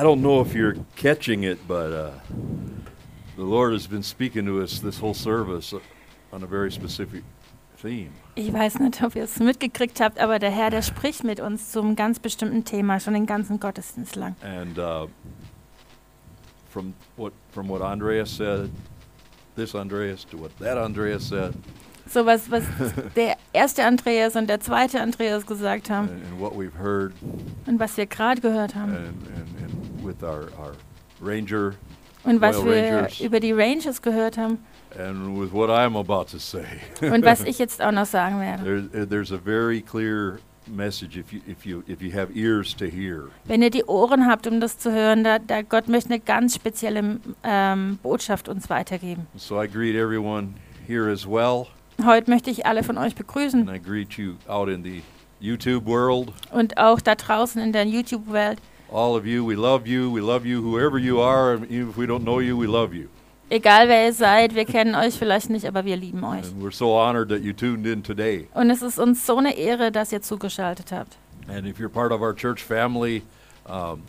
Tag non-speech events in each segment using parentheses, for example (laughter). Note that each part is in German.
I don't know if you're catching it, but uh, the Lord has been speaking to us this whole service on a very specific theme. Ich weiß nicht, ob ihr es mitgekriegt habt, aber der Herr, der spricht mit uns zum ganz bestimmten Thema, schon den ganzen Gottesdienst lang. And uh, from what from what Andreas said, this Andreas to what that Andreas said, So was, was (laughs) der erste Andreas und der zweite Andreas gesagt haben and, and what we've heard, und was wir gerade gehört haben and, and with our, our Ranger, und was Royal wir Rangers. über die Rangers gehört haben and with what I'm about to say. (laughs) und was ich (laughs) jetzt auch noch sagen werde. There, there's a very clear message if you if you if you have ears to hear. Wenn ihr die Ohren habt, um das zu hören, da, da Gott möchte eine ganz spezielle ähm, Botschaft uns weitergeben. So I greet everyone here as well, Heute möchte ich alle von euch and begrüßen I greet you out in the YouTube world. und auch da draußen in der YouTube-Welt. All of you, we love you. We love you, whoever you are. Even if we don't know you, we love you. Egal wer ihr seid, wir kennen euch vielleicht nicht, aber wir lieben euch. And we're so honored that you tuned in today. Und es ist uns so eine Ehre, dass ihr zugeschaltet habt. And if you're part of our church family, um,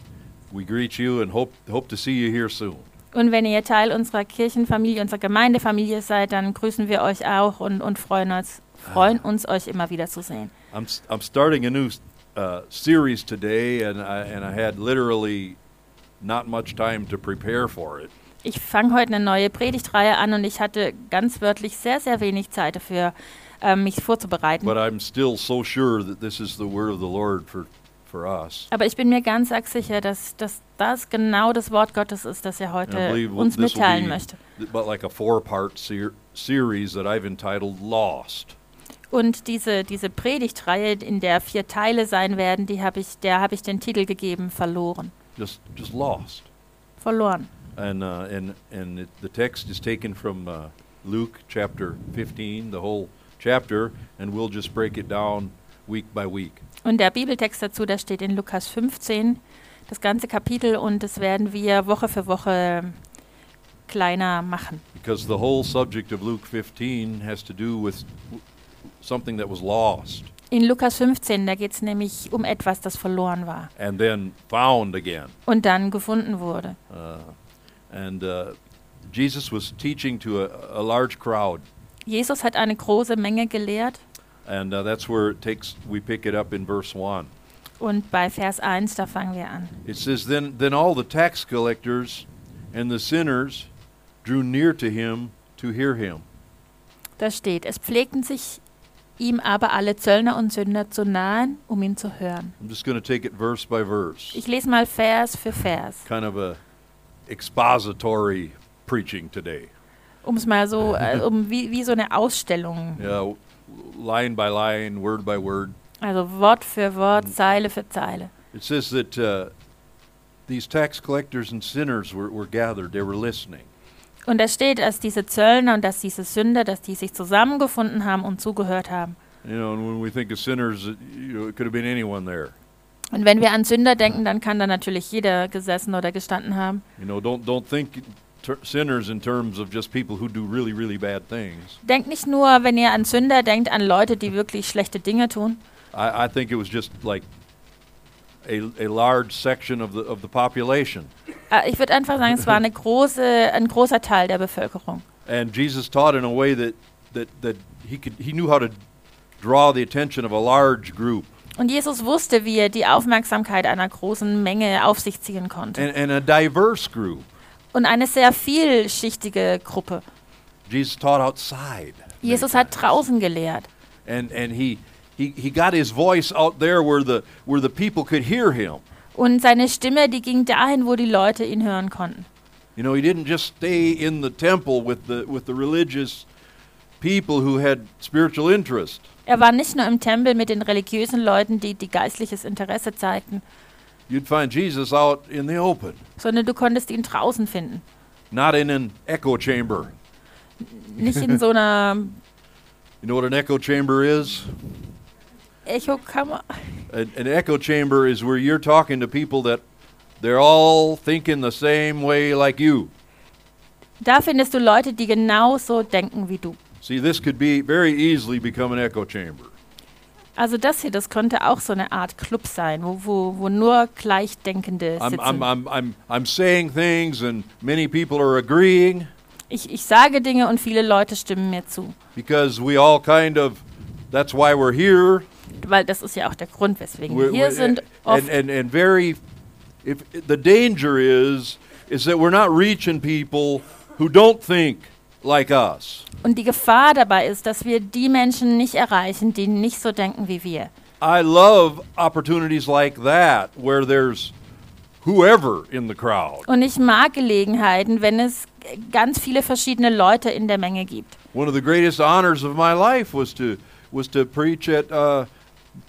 we greet you and hope hope to see you here soon. Und wenn ihr Teil unserer Kirchenfamilie, unserer Gemeindefamilie seid, dann grüßen wir euch auch und, und freuen, uns, freuen uns, euch immer wieder zu sehen. I'm I'm starting a new uh, series today, and I and I had literally not much time to prepare for it. Ich fange heute eine neue Predigtreihe an und ich hatte ganz wörtlich sehr, sehr wenig Zeit dafür, ähm, mich vorzubereiten. But I'm still so sure that this is the word of the Lord for for us. Aber ich bin mir ganz arg sicher, dass, dass das genau das Wort Gottes ist, das er heute uns mitteilen möchte. but like a four-part ser- series that I've entitled "Lost." Und diese, diese Predigtreihe, in der vier Teile sein werden, die hab ich, der habe ich den Titel gegeben, verloren. Just just lost. Verloren. And uh, and and it, the text is taken from uh, Luke chapter 15, the whole chapter, and we'll just break it down week by week. Und der Bibeltext dazu, der steht in Lukas 15, das ganze Kapitel, und das werden wir Woche für Woche kleiner machen. Because the whole subject of Luke 15 has to do with something that was lost In Lukas 15, da geht es nämlich um etwas, das verloren war and then found again. und dann gefunden wurde. Uh, and uh, Jesus was teaching to a, a large crowd, Jesus hat eine große Menge gelehrt and uh, that's where it takes. We pick it up in verse one. und bei Vers 1, da fangen wir an. It says, "Then then all the tax collectors and the sinners drew near to him to hear him." Da steht, es pflegten sich ihm aber alle Zöllner und Sünder zu nahen, um ihn zu hören. I'm just going to take it verse by verse, Ich lese mal Vers für Vers, kind of a expository preaching today. um es mal so, (laughs) äh, um wie, wie so eine Ausstellung. Yeah, line by line, word by word. Also Wort für Wort, Zeile für Zeile. It says that uh, these tax collectors and sinners were, were gathered, they were listening. Und da steht, dass diese Zöllner und dass diese Sünder, dass die sich zusammengefunden haben und zugehört haben. You know, and when we think of sinners, it, you know, it could have been anyone there. Und wenn wir an Sünder denken, dann kann da natürlich jeder gesessen oder gestanden haben. You know, don't don't think sinners in terms of just people who do really really bad things. Denkt nicht nur, wenn ihr an Sünder denkt, an Leute, die wirklich schlechte Dinge tun. I, I think it was just like a, a large section of the of the population. Äh, Ich würde einfach sagen, es war eine große, ein großer Teil der Bevölkerung. And Jesus taught in a way that, that, that he could he knew how to draw the attention of a large group Und Jesus wusste, wie er die Aufmerksamkeit einer großen Menge auf sich ziehen konnte. and, and a diverse group. Und eine sehr vielschichtige Gruppe. Jesus taught outside. many Jesus hat times. draußen gelehrt. And and he, he he got his voice out there where the where the people could hear him. Und seine Stimme, die ging dahin, wo die Leute ihn hören konnten. You know, he didn't just stay in the temple with the with the religious people who had spiritual interest. Er war nicht nur im Tempel mit den religiösen Leuten, die, die geistliches Interesse zeigten, You'd find Jesus out in the open, sondern du konntest ihn draußen finden. not in an echo chamber. Nicht in so einer You know what an echo chamber is? Echokammer. An, an echo chamber is where you're talking to people that they're all thinking the same way like you. Da findest du Leute, die genauso denken wie du. See, this could be very easily become an echo chamber. Also das hier, das könnte auch so eine Art Club sein, wo, wo, wo nur Gleichdenkende sitzen. I'm, I'm, I'm, I'm saying things and many people are agreeing Ich, ich sage Dinge und viele Leute stimmen mir zu. because we all kind of, that's why we're here. Weil das ist ja auch der Grund, weswegen wir hier sind. And, and, and very, if the danger is, is that we're not reaching people who don't think like us. Und die Gefahr dabei ist, dass wir die Menschen nicht erreichen, die nicht so denken wie wir. I love opportunities like that where there's whoever in the crowd. Und ich mag Gelegenheiten, wenn es ganz viele verschiedene Leute in der Menge gibt. One of the greatest honors of my life was to was to preach at uh,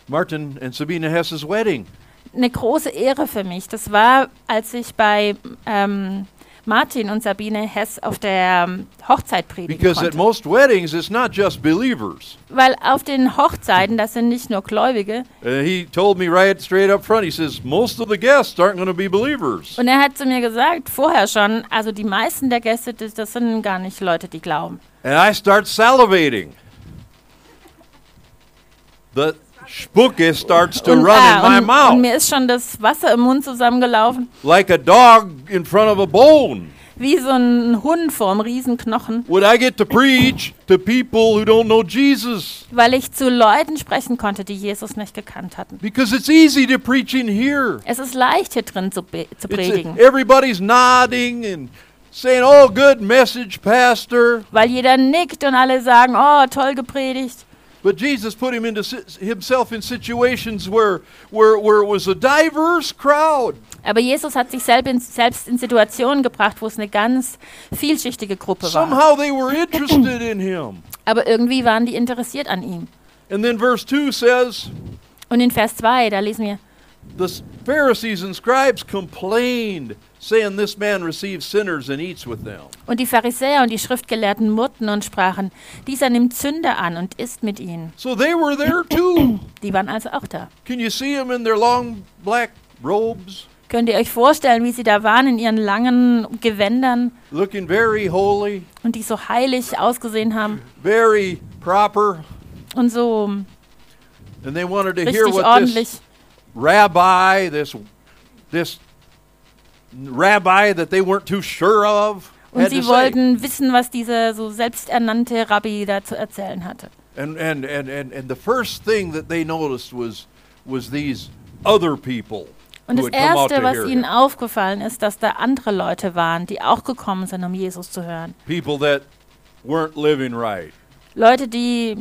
Martin and Sabina Hess's wedding. Eine große Ehre für mich. Das war, als ich bei ähm, Martin und Sabine Hess auf der ähm, Hochzeit predigen Because at konnte. most weddings, it's not just believers. Weil auf den Hochzeiten, das sind nicht nur Gläubige. Uh, he told me right straight up front. He says most of the guests aren't going to be believers. Und er hat zu mir gesagt, vorher schon, also die meisten der Gäste, das, das sind gar nicht Leute, die glauben. And I start salivating. The spuke starts to Und, run ah, in my und, und mouth mir ist schon das Wasser im Mund zusammengelaufen, like a dog in front of a bone. wie so ein Hund vorm Riesenknochen, Would I get to preach to people who don't know Jesus? weil ich zu Leuten sprechen konnte, die Jesus nicht gekannt hatten. Because it's easy to preach in here. Es ist leicht, hier drin zu, zu It's predigen, everybody's nodding and saying, "Oh, good message, pastor." weil jeder nickt und alle sagen, oh, toll gepredigt. But Jesus put him into himself in situations where, where, where it was a diverse crowd. Aber Jesus hat sich selb in, selbst in Situationen gebracht, wo es eine ganz vielschichtige Gruppe war. Somehow they were interested in him. Aber irgendwie waren die interessiert an ihm. And then verse 2 says, Und in Vers 2, da lesen wir, The Pharisees and scribes complained, saying, This man receives sinners and eats with them. und die Pharisäer und die Schriftgelehrten murrten und sprachen, dieser nimmt Sünder an und isst mit ihnen. So they were there too. Die waren also auch da. Can you see them in their long black robes, Könnt ihr euch vorstellen, wie sie da waren in ihren langen Gewändern looking very holy, und die so heilig ausgesehen haben very proper? und so And they wanted to hear what ordentlich. this rabbi, this, this rabbi that they weren't too sure of, Und sie wollten wissen, was dieser so selbsternannte Rabbi da zu erzählen hatte. And, and, and, and, and the first thing that they noticed was, was these other people Und das Erste, was ihnen aufgefallen ist, dass da andere Leute waren, die auch gekommen sind, um Jesus zu hören. People that weren't living right. Leute, die,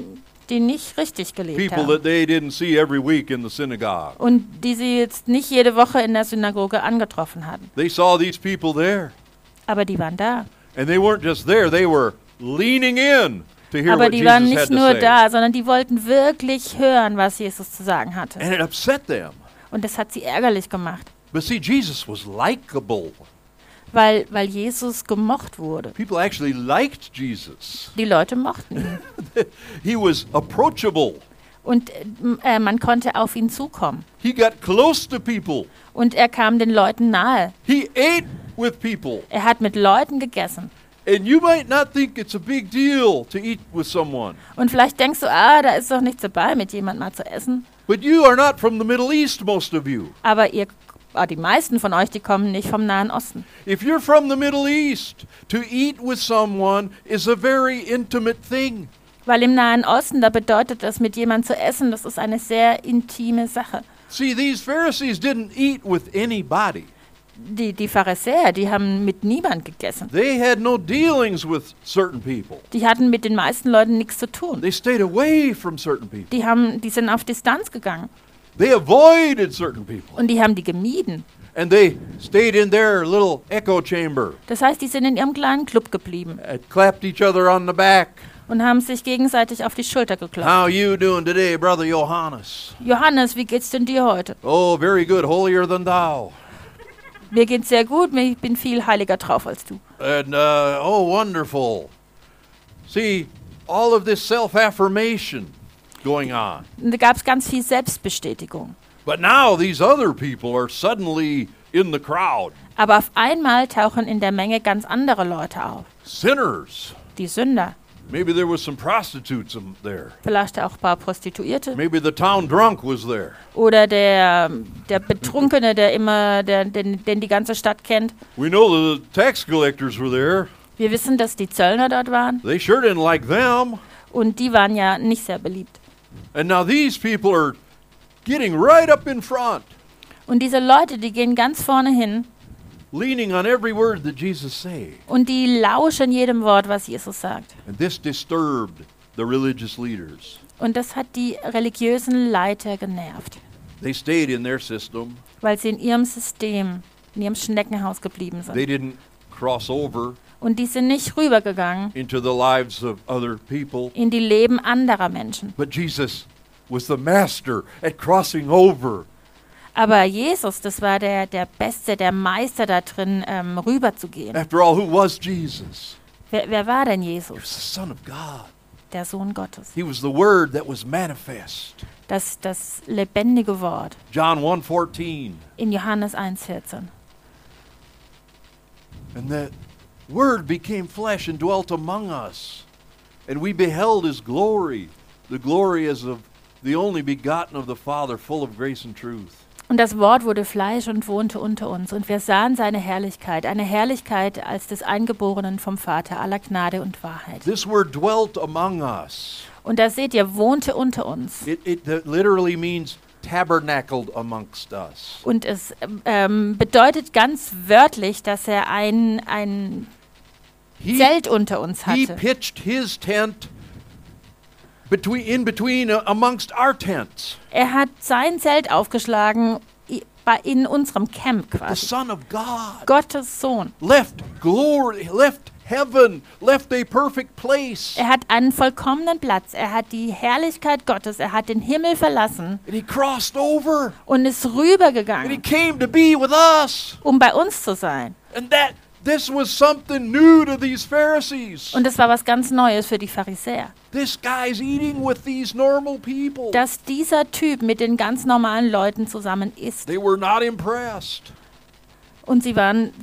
die nicht richtig gelebt People haben. that they didn't see every week in the synagogue. Und die sie jetzt nicht jede Woche in der Synagoge angetroffen hatten. They saw these people there. Aber die waren da. And they weren't just there, they were leaning in to hear Aber what die Jesus waren had nicht to nur say. da, sondern die wollten wirklich hören, was Jesus zu sagen hatte. And it upset them. Und das hat sie ärgerlich gemacht, But see, Jesus was likable. Weil, weil Jesus gemocht wurde. People actually liked Jesus. (laughs) Die Leute mochten ihn. He was approachable. Und äh, man konnte auf ihn zukommen. He got close to people. Und er kam den Leuten nahe. He ate with people. Er hat mit Leuten gegessen. And you might not think it's a big deal to eat with someone. Und vielleicht denkst du, ah, da ist doch nichts dabei, mit jemandem mal zu essen. But you are not from the Middle East, most of you. Aber ihr, ah, die meisten von euch, die kommen nicht vom Nahen Osten. If you're from the Middle East, to eat with someone is a very intimate thing. Weil im Nahen Osten, da bedeutet das, mit jemandem zu essen, das ist eine sehr intime Sache. See, these Pharisees didn't eat with anybody. Die, die Pharisäer, die haben mit niemand gegessen. They had no dealings with certain people. Die hatten mit den meisten Leuten nichts zu tun. They stayed away from certain people. Die, haben, die sind auf Distanz gegangen. They avoided certain people. Und die haben die gemieden. And they stayed in their little echo chamber, Das heißt, die sind in ihrem kleinen Club geblieben uh, clapped each other on the back. und haben sich gegenseitig auf die Schulter geklopft. How you doing today, brother Johannes? Johannes, wie geht's denn dir heute? Oh, very good, holier than thou. Mir geht's sehr gut, ich bin viel heiliger drauf als du. And uh, oh, wonderful. See, all of this self-affirmation going on. Und da gab's ganz viel Selbstbestätigung. But now these other people are suddenly in the crowd. Aber auf einmal tauchen in der Menge ganz andere Leute auf. Sinners. Die Sünder. Maybe there was some prostitutes there. vielleicht auch ein paar Prostituierte Maybe the town drunk was there. oder der, der Betrunkene, der immer, der, den, den die ganze Stadt kennt. We know the tax collectors were there. Wir wissen, dass die Zöllner dort waren They sure didn't like them. und die waren ja nicht sehr beliebt. And now these people are getting right up in front, Und diese Leute, die gehen ganz vorne hin leaning on every word that Jesus say. und die lauschen jedem Wort, was Jesus sagt. And this disturbed the religious leaders. Und das hat die religiösen Leiter genervt, They stayed in their system. weil sie in ihrem System, in ihrem Schneckenhaus geblieben They didn't cross over Und die sind nicht rübergegangen into the lives of other people. in die Leben anderer Menschen. But Jesus was the master at crossing over. Aber Jesus, das war der, der Beste, der Meister da drin, ähm, rüberzugehen. After all, who was Jesus? Wer, wer war denn He was Jesus? the Son of God. Der Sohn Gottes. He was the Word that was manifest. Das, das lebendige Wort John 1:14. in Johannes 1,14. And that Word became flesh and dwelt among us. And we beheld his glory, the glory as of the only begotten of the Father, full of grace and truth. Und das Wort wurde Fleisch und wohnte unter uns. Und wir sahen seine Herrlichkeit, eine Herrlichkeit als des Eingeborenen vom Vater aller Gnade und Wahrheit. This word dwelt among us. Und da seht ihr, wohnte unter uns. It, it literally means tabernacled amongst us. Und es ähm, bedeutet ganz wörtlich, dass er ein, ein He, Zelt unter uns he hatte. pitched his tent between, in between uh, amongst our tents. Er hat sein Zelt aufgeschlagen in unserem Camp The quasi. Son of God Gottes Sohn. left glory, left heaven, left a perfect place. Er hat einen vollkommenen Platz. Er hat die Herrlichkeit Gottes. Er hat den Himmel verlassen And he crossed over. und ist And he rübergegangen, came to be with us. um bei uns zu sein. And that this was something new to these Pharisees. Und das war was ganz Neues für die Pharisäer. This guy's eating with these normal people. Dass dieser Typ mit den ganz normalen Leuten zusammen ist. They were not impressed. Und sie waren,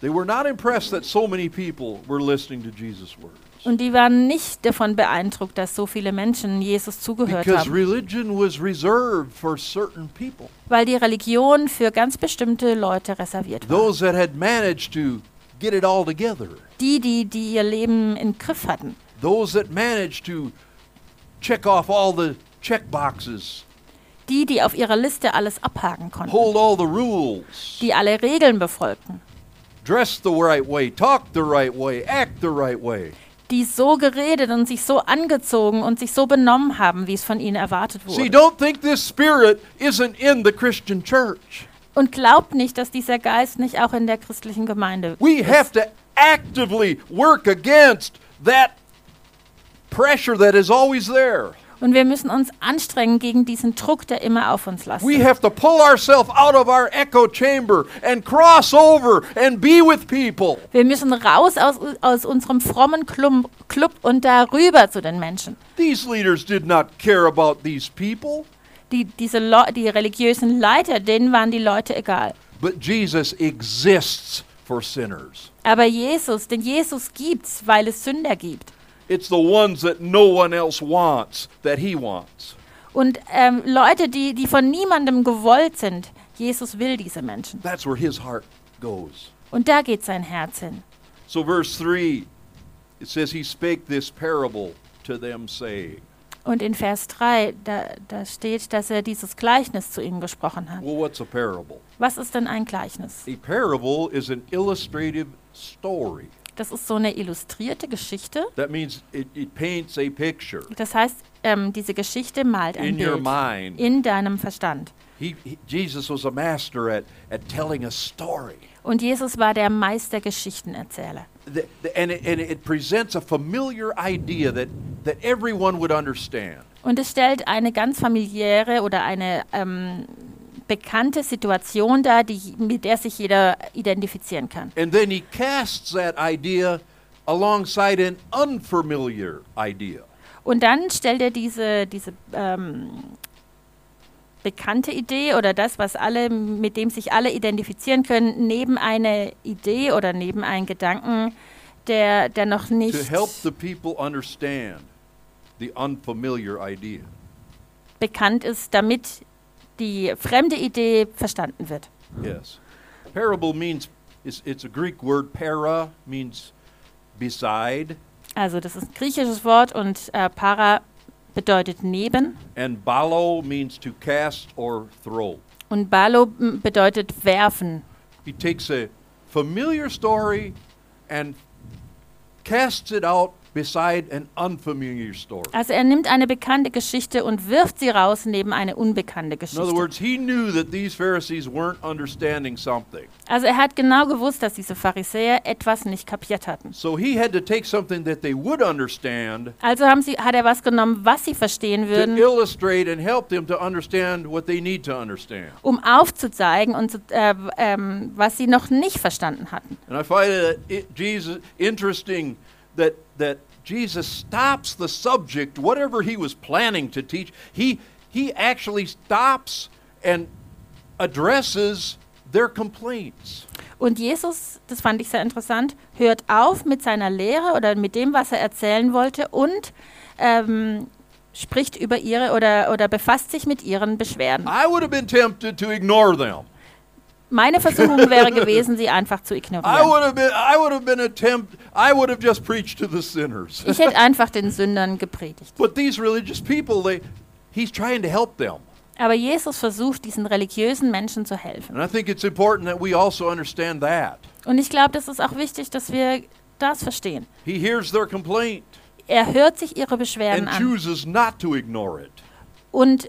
They were not impressed that so many people were listening to Jesus' words. Und die waren nicht davon beeindruckt, dass so viele Menschen Jesus zugehört Because haben. religion was reserved for certain people. Weil die Religion für ganz bestimmte Leute reserviert war. Those that had managed to get it all together. Die, die, die ihr Leben im Griff hatten. Those that managed to check off all the check boxes, Die, die auf ihrer Liste alles abhaken konnten. hold all the rules, Die alle Regeln befolgten. dress the right way, talk the right way, act the right way. Die so geredet und sich so angezogen und sich so benommen haben, wie es von ihnen erwartet See, wurde. don't think this spirit isn't in the Christian church. Und glaubt nicht, dass dieser Geist nicht auch in der christlichen Gemeinde We have to actively work against that pressure that is always there. Und wir müssen uns anstrengen gegen diesen Druck, der immer auf uns We lastet. have to pull ourselves out of our echo chamber and cross over and be with people. Wir müssen raus aus, aus unserem frommen Klum- Club und darüber zu den Menschen. These leaders did not care about these people, Die, diese Le die religiösen Leiter, denen waren die Leute egal. but Jesus exists for sinners. Aber Jesus, denn Jesus gibt's, weil es Sünder gibt. It's the ones that no one else wants that he wants. Und ähm, Leute, die, die von niemandem gewollt sind, Jesus will diese Menschen. That's where his heart goes. Und da geht sein Herz hin. So, verse 3, it says, He spake this parable to them, saying. Und in Vers 3, da, da steht, dass er dieses Gleichnis zu ihnen gesprochen hat. Well, what's a parable? Was ist denn ein Gleichnis? A parable is an illustrative story. Das ist so eine illustrierte Geschichte. That means it, it paints a picture Das heißt, ähm, diese Geschichte malt ein in your Bild mind. in deinem Verstand. He, he, Jesus was a master at, at telling a story. Und Jesus war der Meister Geschichtenerzähler. The, the, and, it, and it presents a familiar idea that, that everyone would understand. Und es stellt eine ganz familiäre oder eine ähm, bekannte Situation dar, die, mit der sich jeder identifizieren kann. And then he casts that idea alongside an unfamiliar idea. Und dann stellt er diese, diese ähm, bekannte Idee oder das, was alle, mit dem sich alle identifizieren können, neben eine Idee oder neben einen Gedanken, der, der noch to nicht help the people understand the unfamiliar idea. bekannt ist, damit die fremde Idee verstanden wird. Yes. Parable means it's, it's a Greek word. Para means beside, Also das ist ein griechisches Wort und äh, para bedeutet neben and balo means to cast or throw. und balo bedeutet werfen. He takes a familiar story and casts it out beside an unfamiliar story. Also er nimmt eine bekannte Geschichte und wirft sie raus neben eine unbekannte In other Geschichte. words, he knew that these Pharisees weren't understanding something. Also er hat genau gewusst, dass diese Pharisäer etwas nicht kapiert hatten. So he had to take something that they would understand Also haben sie, hat er was genommen, was sie verstehen to würden, um aufzuzeigen, und zu, äh, ähm, was sie noch nicht verstanden hatten. And I find it, it Jesus interesting that that Jesus stops the subject, whatever he was planning to teach. He he actually stops and addresses their complaints. Und Jesus, das fand ich sehr interessant, hört auf mit seiner Lehre oder mit dem, was er erzählen wollte und ähm, spricht über ihre oder, oder befasst sich mit ihren Beschwerden. I would have been tempted to ignore them. Meine Versuchung wäre gewesen, sie einfach zu (laughs) ignorieren. been attempt. Ich hätte (laughs) einfach den Sündern gepredigt. but these religious people, they he's trying to help them. Aber Jesus versucht, diesen religiösen Menschen zu helfen. And I think it's important that we also understand that. Und ich glaube, das ist auch wichtig, dass wir das verstehen. He hears their complaint Er hört sich ihre Beschwerden and an chooses not to ignore it. und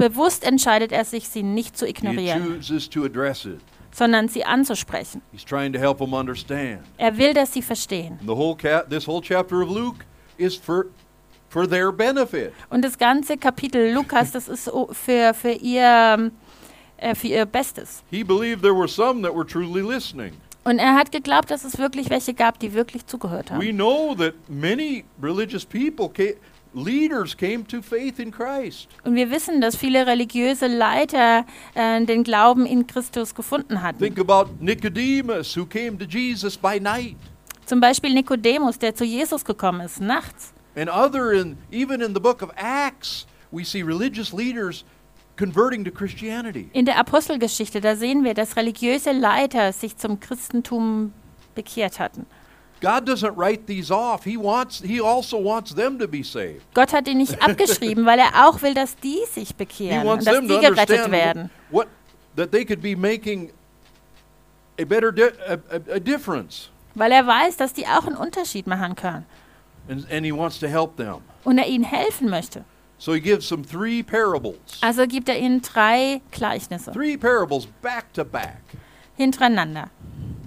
bewusst entscheidet er sich, sie nicht zu ignorieren, sondern sie anzusprechen. Er will, dass sie verstehen. Und das ganze Kapitel Lukas, das ist für, für, ihr, äh, für ihr Bestes. He believed there were some that were truly listening. Und er hat geglaubt, dass es wirklich welche gab, die wirklich zugehört We haben. know that many religious people, leaders, came to faith in Christ. Und wir wissen, dass viele religiöse Leiter äh, den Glauben in Christus gefunden hatten. Think about Nicodemus, who came to Jesus by night, Zum Beispiel Nikodemus, der zu Jesus gekommen ist, nachts. and other in even in the book of Acts, we see religious leaders converting to Christianity. In der Apostelgeschichte, da sehen wir, dass religiöse Leiter sich zum Christentum bekehrt hatten. God doesn't write these off. He wants he also wants them to be saved. Gott hat ihn nicht (laughs) abgeschrieben, weil er auch will, dass die sich He bekehren wants und dass die gerettet werden. what that they could be making a better di- a, a, a difference, Weil er weiß, dass die auch einen Unterschied machen können. and, and he wants to help them. Und er ihnen helfen möchte. So he gives them three parables, Also gibt er ihnen drei Gleichnisse three parables back to back. hintereinander.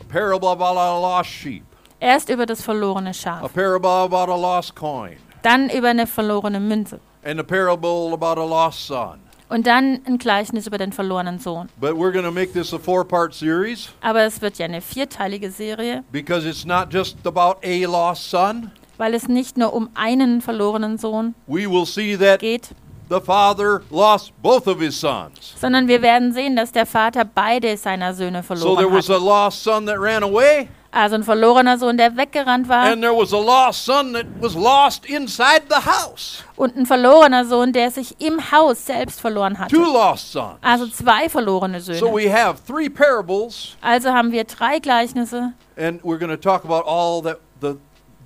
Parable about a lost sheep, Erst über das verlorene a Schaf, parable about a lost coin, dann über eine verlorene Münze and a parable about a lost son. und dann ein Gleichnis über den verlorenen Sohn. But we're going to make this a four-part series Aber es wird ja eine vierteilige Serie, because it's not just about a lost son. weil es nicht nur um einen verlorenen Sohn We will see that geht, the father lost both of his sons. sondern wir werden sehen, dass der Vater beide seiner Söhne So there verloren was hat. Also ein verlorener Sohn, der weggerannt war and there was a lost son that was lost inside the house. und ein verlorener Sohn, der sich im Haus selbst verloren hatte. Two lost sons. Also zwei verlorene So Söhne. we have three parables, Also haben wir drei Gleichnisse and we're going to talk about all that the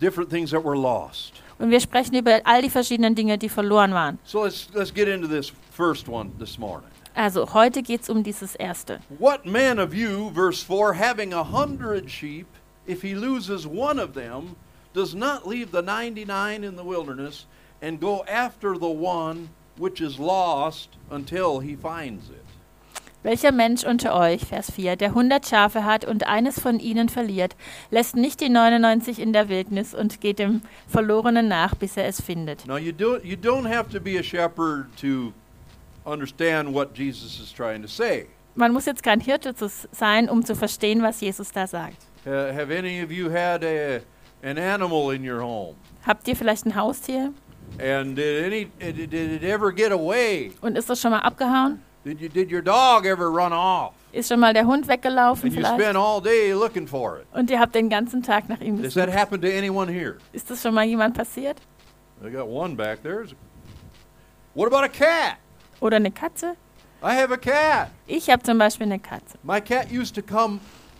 different things that were lost. und wir sprechen über all die verschiedenen Dinge, die verloren waren. So let's let's get into this first one this morning. Also heute geht es um dieses erste. What man of you, verse 4, having a hundred sheep, if he loses one of them, does not leave the ninety nine in the wilderness and go after the one which is lost until he finds it? Welcher Mensch unter euch, Vers 4, der 100 Schafe hat und eines von ihnen verliert, lässt nicht die 99 in der Wildnis und geht dem Verlorenen nach, bis er es findet. Now you don't you don't have to be a shepherd to understand what Jesus is trying to say. Man muss jetzt kein Hirte sein, um zu verstehen, was Jesus da sagt. Uh, have any of you had a, an animal in your home? Habt ihr vielleicht ein Haustier And did any did, it ever get away? und ist das schon mal abgehauen? Did you did your dog ever run off? Ist schon mal der Hund weggelaufen And you vielleicht? spend all day looking for it. Und ihr habt den ganzen Tag nach ihm Does gesucht. that happen to anyone here? Ist das schon mal jemand passiert? I got one back there. What about a cat? Oder eine Katze? I have a cat. Ich habe zum Beispiel eine Katze. My cat used to come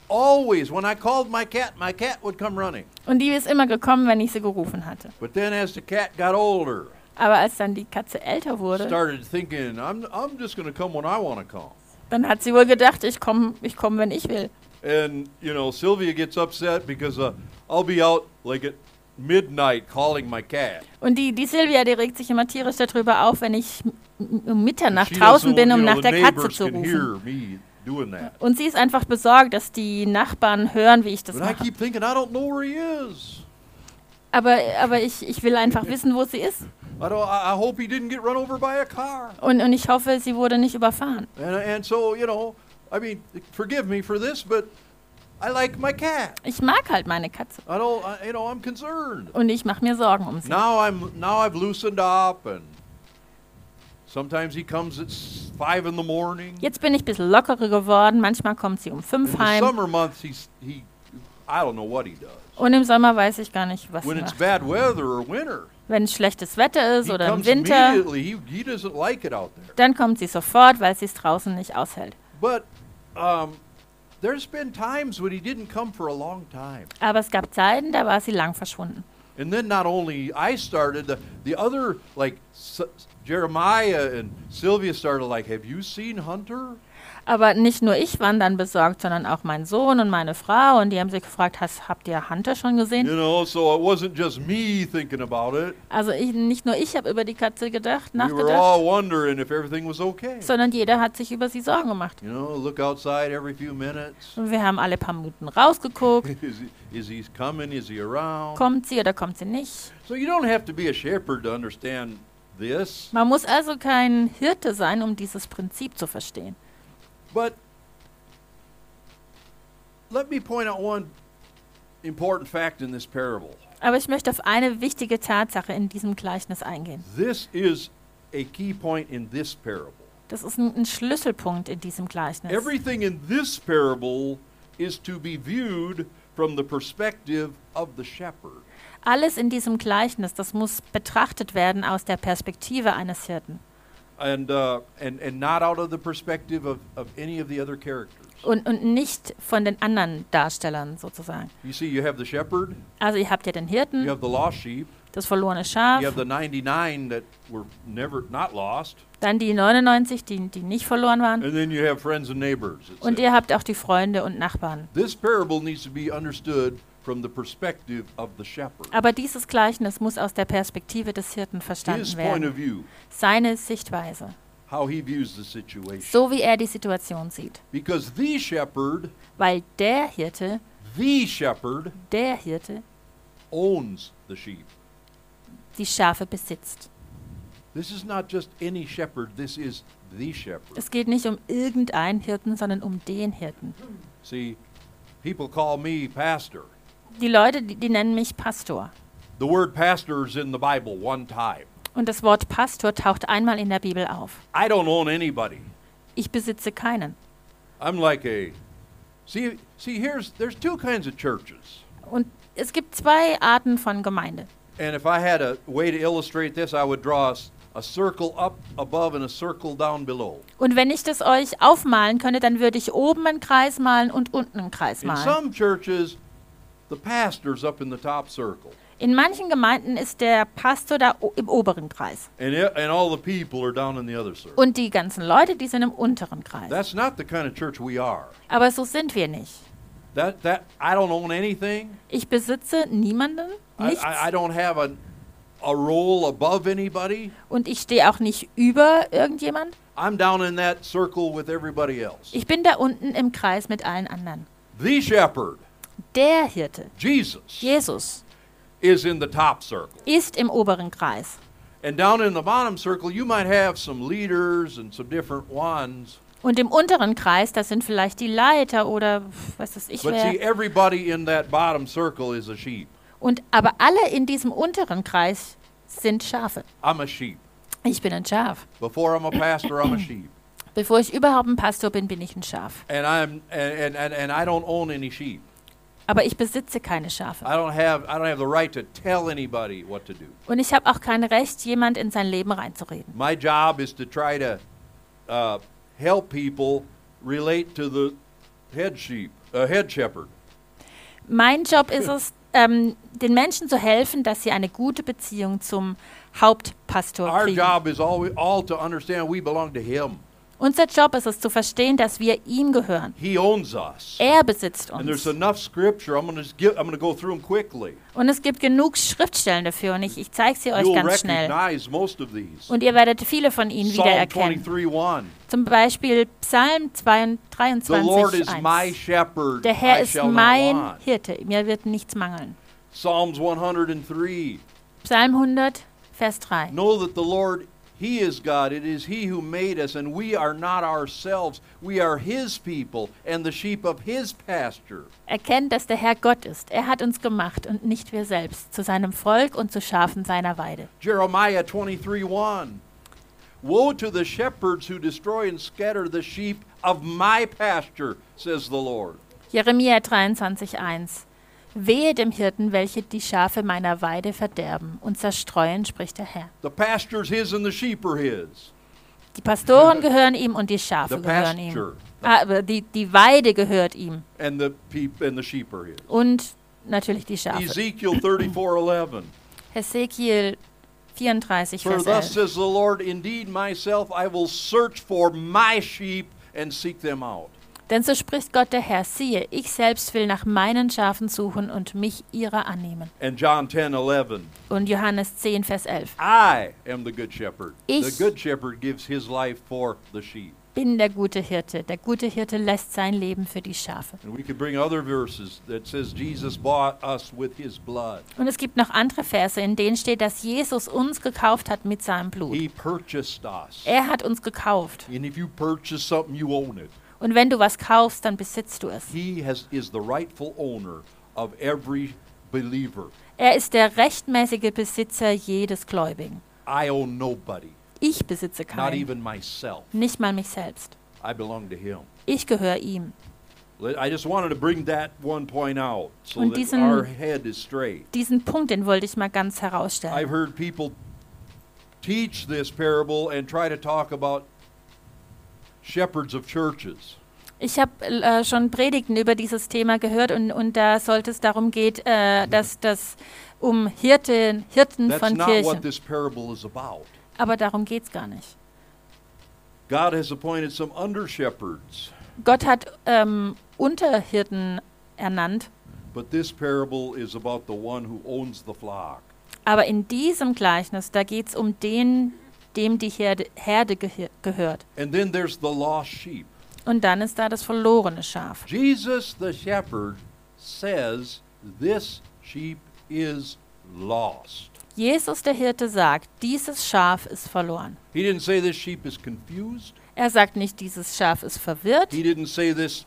always. When I called my cat, my cat would come running. Und die ist immer gekommen, wenn ich sie gerufen hatte. But then as the cat got older, Aber als dann die Katze älter wurde, started thinking, I'm, I'm just going to come when I want to come. dann hat sie wohl gedacht, ich komme, ich komm, wenn ich will. And, you know, Sylvia gets upset because uh, I'll be out like at midnight calling my cat. Und die, die Silvia, die regt sich immer tierisch darüber auf, wenn ich um Mitternacht draußen bin, um nach der Katze zu rufen. Und sie ist einfach besorgt, dass die Nachbarn hören, wie ich das mache. thinking. Aber, aber ich, ich will einfach wissen, wo sie ist. I, don't, I, I hope he didn't get run over by a car. Und, und ich hoffe, sie wurde nicht überfahren. And, and so, you know, I mean, forgive me for this, but I like my cat. Ich mag halt meine Katze. I don't, I, you know, I'm concerned. Und ich mache mir Sorgen um sie. Now I'm, now I've loosened up, and sometimes he comes at s- five in the morning. Jetzt bin ich ein bisschen lockerer geworden. Manchmal kommt sie um In fünf the heim. summer months, he's, he, I don't know what he does. Und im Sommer weiß ich gar nicht, was sie When it's macht. bad weather or winter, Wenn es schlechtes Wetter ist oder im Winter. He, he like it out there. dann kommt sie sofort, weil sie es draußen nicht aushält. But um, there's been times when he didn't come for a long time. Aber es gab Zeiten, da war sie lang verschwunden. And then not only I started, the, the other, like Jeremiah and Sylvia started like, have you seen Hunter? Aber nicht nur ich war dann besorgt, sondern auch mein Sohn und meine Frau. Und die haben sich gefragt, hast, habt ihr Hunter schon gesehen? You know, so it wasn't just me thinking about it. Also ich, nicht nur ich habe über die Katze gedacht, We were nachgedacht, all wondering if everything was okay. sondern jeder hat sich über sie Sorgen gemacht. You know, look outside every few minutes. Und wir haben alle paar Minuten rausgeguckt. (laughs) Is he, is he coming? Is he around? Kommt sie oder kommt sie nicht? So you don't have to be a shepherd to understand. Man muss also kein Hirte sein, um dieses Prinzip zu verstehen. But let me point out one important fact in this parable. Aber ich möchte auf eine wichtige Tatsache in diesem Gleichnis eingehen. This is a key point in this parable. Das ist ein, ein Schlüsselpunkt in diesem Gleichnis. Everything in this parable is to be viewed from the perspective of the shepherd. Alles in diesem Gleichnis, das muss betrachtet werden aus der Perspektive eines Hirten And, uh, and, and not out of the perspective of, of any of the other characters. und, und nicht von den anderen Darstellern sozusagen. You see, you have the shepherd, Also ihr habt ja den you Hirten, have the lost sheep, das verlorene you Schaf, have the 99 that were never not lost, dann die 99, die, die nicht verloren waren. and then you have friends and neighbors. Und ihr habt auch die Freunde und Nachbarn. This parable needs to be understood from the perspective of the shepherd. Aber dieses Gleichnis muss aus der Perspektive des Hirten His verstanden point of werden. view, Seine Sichtweise. how he views the situation. So wie er die Situation sieht. Because the shepherd, Weil der Hirte, the shepherd, der Hirte, owns the sheep. Die Schafe besitzt. This is not just any shepherd, this is the shepherd. Es geht nicht um irgendeinen Hirten, sondern um den Hirten. See, people call me pastor. Die Leute, die, die nennen mich Pastor. The word pastor is in the Bible one time. Und das Wort Pastor taucht einmal in der Bibel auf. I don't own anybody. Ich besitze keinen. I'm like a See, see here's there's two kinds of churches. Und es gibt zwei Arten von Gemeinde. And if I had a way to illustrate this, I would draw a, a circle up above and a circle down below. Und wenn ich das euch aufmalen könnte, dann würde ich oben einen Kreis malen und unten einen Kreis In malen. some churches, the pastor's up in the top circle, In manchen Gemeinden ist der Pastor da o- im oberen Kreis. and it, and all the people are down in the other circle. Und die ganzen Leute, die sind im unteren Kreis. That's not the kind of church we are. Aber so sind wir nicht. That that I don't own anything. Ich besitze niemanden, nichts. I, I don't have a a role above anybody. und ich stehe auch nicht über irgendjemand. I'm down in that circle with everybody else. Ich bin da unten im Kreis mit allen anderen. The shepherd, Der Hirte, Jesus, Jesus, is in the top circle. ist im oberen Kreis. And down in the bottom circle, you might have some leaders and some different ones. Und im unteren Kreis, das sind vielleicht die Leiter oder was weiß ich But see, wer. everybody in that bottom circle is a sheep. Und aber alle in diesem unteren Kreis sind Schafe. I'm a sheep. Ich bin ein Schaf. Before I'm a pastor, I'm a (clears throat) sheep. Bevor ich überhaupt ein Pastor bin, bin ich ein Schaf. And I'm and, and, and I don't own any sheep. Aber ich besitze keine Schafe. I don't have I don't have the right to tell anybody what to do. Und ich habe auch kein Recht, jemand in sein Leben reinzureden. My job is to try to uh, help people relate to the head sheep, uh, head shepherd. Mein Job ist es, ähm, den Menschen zu helfen, dass sie eine gute Beziehung zum Hauptpastor Our kriegen. job is all, all to understand we belong to Him. Unser Job ist es zu verstehen, dass wir ihm gehören. He owns us. Er besitzt And there's uns. enough scripture. I'm going to give. I'm going to go through them quickly. Und es gibt genug Schriftstellen dafür und ich, ich zeige sie euch You'll ganz schnell. recognize most of these. Und ihr werdet viele von ihnen Psalm wiedererkennen. 23:1. Zum Beispiel Psalm The Lord is 23, my 1. shepherd. Der Herr I ist shall not mein want. Hirte, mir wird nichts mangeln. Psalms 103. Psalm 100, Vers 3. Know that the Lord, He is God. It is He who made us, and we are not ourselves. We are His people and the sheep of His pasture. Erkennt, dass der Herr Gott ist. Er hat uns gemacht und nicht wir selbst, zu seinem Volk und zu Schafen seiner Weide. Jeremiah 23:1. Woe to the shepherds who destroy and scatter the sheep of my pasture, says the Lord. Jeremia 23, 1. Wehe dem Hirten, welche die Schafe meiner Weide verderben und zerstreuen, spricht der Herr. The pasture's His and the sheep are His. Die Pastoren gehören ihm und die Schafe The gehören ihm. Ah, aber die, die Weide gehört ihm And the, peop- and the sheep are His. und natürlich die Schafe. Ezekiel 34:11. Hesekiel 34, For Vers thus 11. says the Lord, indeed myself I will search for my sheep and seek them out. Denn so spricht Gott der Herr, siehe, ich selbst will nach meinen Schafen suchen und mich ihrer annehmen. And John 10:11. Und Johannes 10, Vers 11. I am the good shepherd. Ich- the good shepherd gives his life for the sheep. Bin der gute Hirte. Der gute Hirte lässt sein Leben für die Schafe. And we could bring other verses that says Jesus bought us with his blood. Und es gibt noch andere Verse, in denen steht, dass Jesus uns gekauft hat mit seinem Blut. He purchased us. Er hat uns gekauft. And if you purchase something, you own it. Und wenn du was kaufst, dann besitzt du es. He has is the rightful owner of every believer. Er ist der rechtmäßige Besitzer jedes Gläubigen. I own nobody, Ich besitze not keinen. even myself. Nicht mal mich selbst. I belong to him. Ich gehöre ihm. I just wanted to bring that one point out so Und that diesen- our head is straight. Diesen Punkt, den wollte ich mal ganz I've herausstellen. heard people teach this parable and try to talk about shepherds of churches. Ich habe äh, schon Predigten über dieses Thema gehört und, und da sollte es darum geht, äh, dass das um Hirte, Hirten That's von not what Kirchen. this parable is about. Aber darum geht es gar nicht. God has appointed some under shepherds, Gott hat ähm, Unterhirten ernannt, but this parable is about the one who owns the flock. aber in diesem Gleichnis, da geht es um den, dem die Herde, Herde gehir- gehört. And then there's the lost sheep. Und dann ist da das verlorene Schaf. Jesus the shepherd says this sheep is lost. Jesus, der Hirte, sagt, dieses Schaf ist verloren. He didn't say this sheep is confused. Er sagt nicht, dieses Schaf ist verwirrt He didn't say this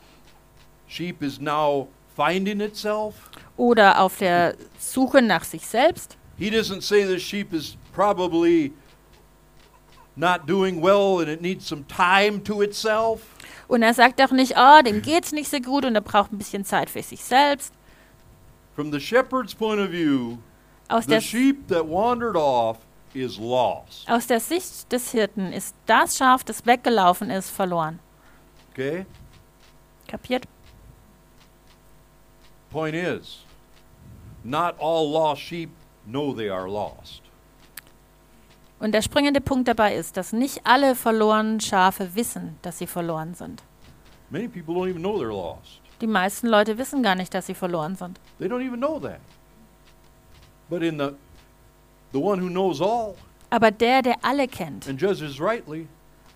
sheep is now finding itself. oder auf der Suche nach sich selbst. He doesn't say this sheep is probably not doing well and it needs some time to itself. Und er sagt auch nicht, oh, dem geht's nicht so gut und er braucht ein bisschen Zeit für sich selbst. From the shepherd's point of view, Aus the der, sheep that wandered off is lost. aus der Sicht des Hirten ist das Schaf, das weggelaufen ist, verloren. Okay? Kapiert? Point is, not all lost sheep know they are lost. Und der springende Punkt dabei ist, dass nicht alle verlorenen Schafe wissen, dass sie verloren sind. Many people don't even know they're lost. Die meisten Leute wissen gar nicht, dass sie verloren sind. They don't even know that. But in the the one who knows all Aber der, der alle kennt and judges rightly,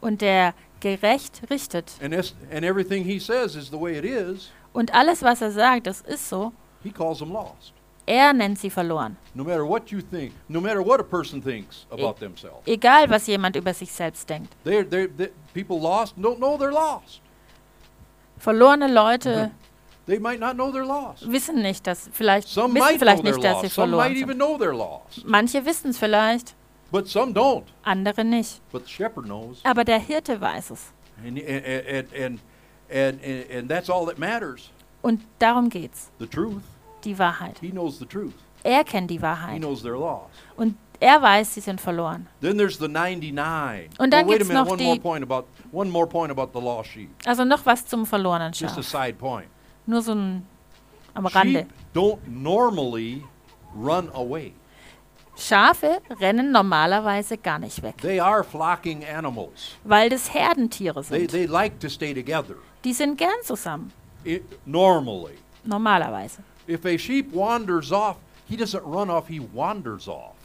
und der gerecht richtet and es- and everything he says is the way it is, und alles, was er sagt, das ist so, he calls them lost. Er nennt sie verloren. No matter what you think, no matter what a person thinks about themselves, Egal, was jemand über sich selbst denkt. they're, they people lost don't know they're lost. Verlorene Leute (laughs) They might not know they're lost. wissen nicht, dass vielleicht Some wissen vielleicht nicht, dass sie verloren sind. Manche wissen es vielleicht, But some don't. andere nicht. But the shepherd knows. Aber der Hirte weiß es. And, and, and, and, and, and that's all that matters Und darum geht's. the truth. Die Wahrheit. He knows the truth, Er kennt die he Wahrheit. Und er weiß, sie sind verloren. Then there's the 99. Und dann oh, gibt's minute, noch one more die- point about one more point about the lost sheep. Also noch was zum verlorenen Just a Schaf. side point. Nur so ein am Rande. Sheep don't normally run away. Schafe rennen normalerweise gar nicht weg, They are flocking animals. weil das Herdentiere They, sind. they like to stay together. Die sind gern zusammen, It, normally. normalerweise. If a sheep wanders off, he doesn't run off, he wanders off.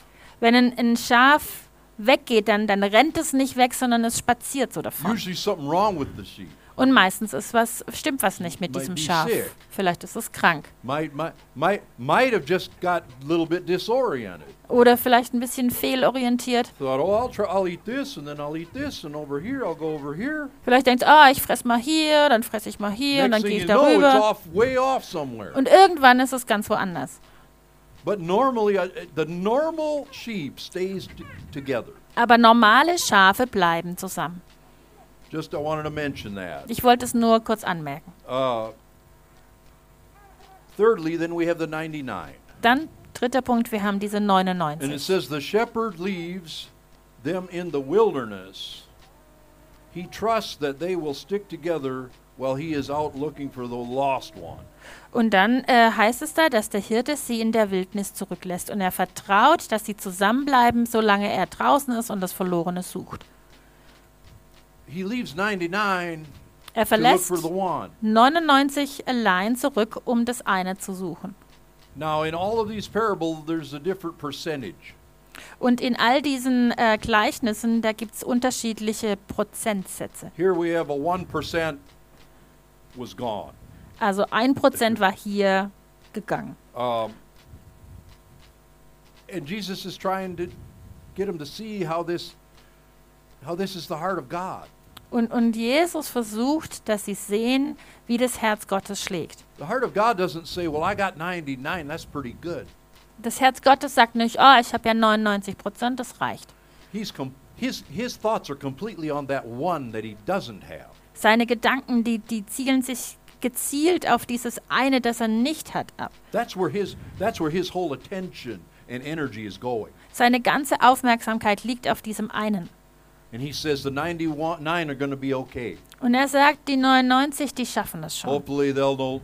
Wenn ein, ein Schaf weggeht, dann, dann rennt es nicht weg, sondern es spaziert so davon. Usually something wrong with the sheep. Und meistens ist was, stimmt was nicht mit diesem Schaf. Vielleicht ist es krank. Might, might, might, might have just got a little bit disoriented. Oder vielleicht ein bisschen fehlorientiert. Oh. Vielleicht denkt, ah, ich fress mal hier, dann fress ich mal hier und dann gehe ich darüber. Und irgendwann ist es ganz woanders. Uh, the normal sheep stays t- together. Aber normale Schafe bleiben zusammen. Just I wanted to mention that. Ich wollte es nur kurz anmerken. Uh, thirdly, then we have the 99. Dann dritter Punkt, wir haben diese And it 99. says, The shepherd leaves them in the wilderness. He trusts that they will stick together while he is out looking for the lost one. Und dann äh, heißt es da, dass der Hirte sie in der Wildnis zurücklässt. Und er vertraut, dass sie zusammenbleiben, solange er draußen ist und das Verlorene sucht. He leaves 99 Er to look verlässt for the one. 99 allein zurück, um das eine zu suchen. Now, in all of these parables, there's a different percentage. Und in all diesen äh, Gleichnissen, da gibt es unterschiedliche Prozentsätze. Here we have a 1% was gone. Also ein Prozent war hier gegangen. Um, and Jesus is trying to get them to see how this, how this is the heart of God. Und, und Jesus versucht, dass sie sehen, wie das Herz Gottes schlägt. The heart of God doesn't say, "Well, I got 99. That's pretty good." Das Herz Gottes sagt nicht, oh, ich habe ja 99 Prozent, das reicht. He's com- his his thoughts are completely on that one that he doesn't have. Seine Gedanken, die, die zielen sich gezielt auf dieses eine, das er nicht hat, ab. That's where his that's where his whole attention and energy is going. Seine ganze Aufmerksamkeit liegt auf diesem einen. And he says the 99 are going to be okay. Und er sagt, die 99, die schaffen es schon. Hopefully they'll don't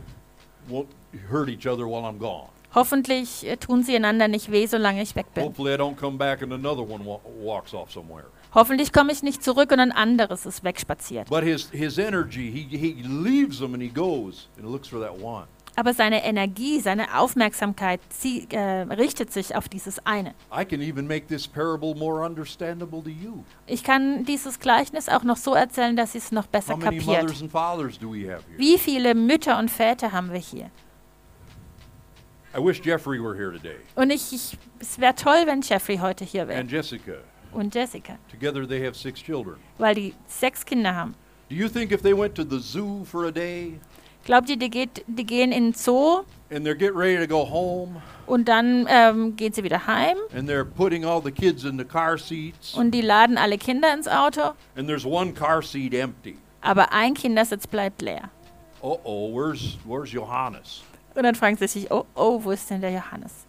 won't hurt each other while I'm gone. Hoffentlich äh, tun sie einander nicht weh, solange ich weg bin. Hopefully I don't come back and another one wa- walks off somewhere. Hoffentlich komme ich nicht zurück und ein anderes ist wegspaziert. But his his energy, he he leaves them and he goes and looks for that one. Aber seine Energie, seine Aufmerksamkeit sie, äh, richtet sich auf dieses eine. I can even make this parable more understandable to you. Ich kann dieses Gleichnis auch noch so erzählen, dass sie es noch besser How kapiert. mothers and fathers do we have here? Wie viele Mütter und Väter haben wir hier? I wish Jeffrey were here today Und ich, ich, es wäre toll, wenn Jeffrey heute hier wäre and Jessica. und Jessica, Together they have six children. weil die sechs Kinder haben. Do you think if they went to the zoo for a day Glaubt ihr, die, geht, die gehen in den Zoo and they're getting ready to go home und dann ähm, gehen sie wieder heim and they're putting all the kids in the car seats und die laden alle Kinder ins Auto, and there's one car seat empty? aber ein Kindersitz bleibt leer. Uh oh, where's where's Johannes? Und dann fragen sie sich, oh, oh, wo ist denn der Johannes?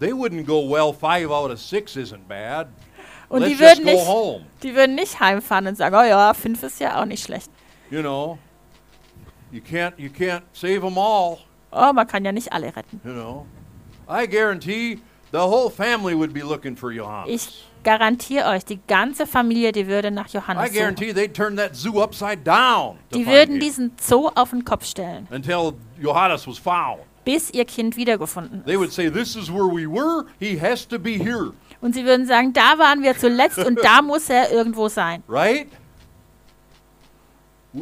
They wouldn't go, well, five out of six isn't bad. Und Let's die just würden, go nicht, home. die würden nicht heimfahren und sagen, oh ja, fünf ist ja auch nicht schlecht. You know, you can't you can't save them all. Oh, man kann ja nicht alle retten. You know, I guarantee the whole family would be looking for Johannes. Ich garantiere euch, die ganze Familie, die würde nach I Johannes suchen. guarantee they'd turn that zoo upside down to Die find würden him diesen Zoo auf den Kopf stellen, until Johannes was found. bis ihr Kind wiedergefunden They ist. would say, "This is where we were. He has to be here." Und sie würden sagen, da waren wir zuletzt und da (laughs) muss er irgendwo sein. Right?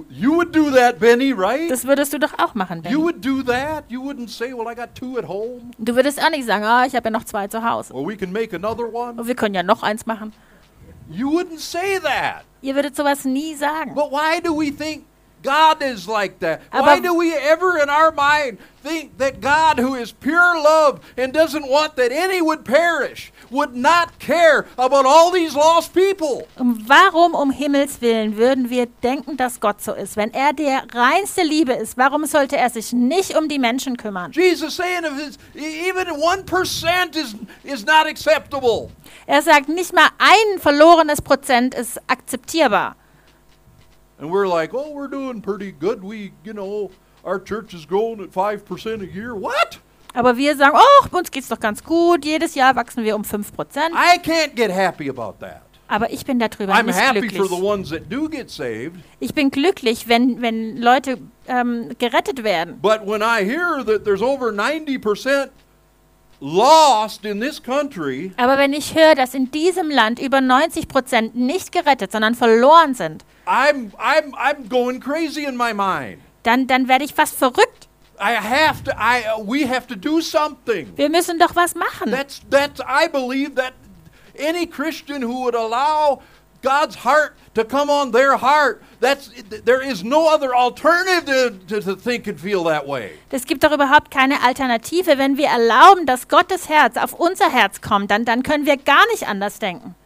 You would do that, Benny, right? Das würdest du doch auch machen, Benny. You would do that. You wouldn't say, "Well, I got two at home, Du würdest auch nicht sagen, ah, ich habe ja noch zwei zu Hause. or we can make another one." Und wir können ja noch eins machen. You wouldn't say that. Ihr würdet sowas nie sagen. But why do we think God is like that. Aber- Why do we ever in our mind think that God, who is pure love and doesn't want that any would perish, would not care about all these lost people? Und warum um Himmels willen würden wir denken, dass Gott so ist? Wenn er der reinste Liebe ist, warum sollte er sich nicht um die Menschen kümmern? Jesus saying if it's, e- even 1% is, is not acceptable. Er sagt, nicht mal ein verlorenes Prozent ist akzeptierbar. And we're like, oh, we're doing pretty good. We, you know, our church is growing at 5% a year. What? Aber wir sagen, oh, uns geht's doch ganz gut, jedes Jahr wachsen wir um 5%. I can't get happy about that. Aber ich bin darüber I'm nicht happy for the glücklich. ones that do get saved. Ich bin glücklich, wenn, wenn Leute ähm, gerettet werden. But when I hear that there's over 90% lost in this country, Aber wenn ich höre, dass in diesem Land über 90 Prozent nicht gerettet, sondern verloren sind, I'm, I'm, I'm going crazy in my mind. dann, dann werde ich fast verrückt. I have to, I, uh, we have to do something. Wir müssen doch was machen. That's, that's, I believe that any Christian who would allow God's heart to come on their heart, that's, there is no other alternative to, to think and feel that way. Es gibt doch überhaupt keine Alternative. Wenn wir erlauben, dass Gottes Herz auf unser Herz kommt, dann, dann können wir gar nicht anders denken.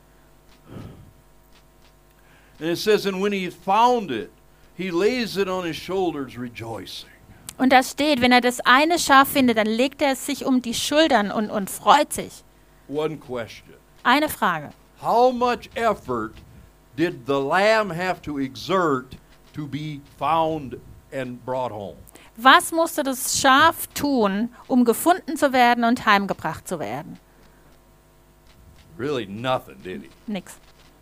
And it says, and when he found it, he lays it on his shoulders rejoicing. Und da steht, wenn er das eine Schaf findet, dann legt er es sich um die Schultern und, und freut sich. One question. Eine Frage. How much effort did the lamb have to exert to be found and brought home? Was musste das Schaf tun, um gefunden zu werden und heimgebracht zu werden? Really nothing, did he? Nix.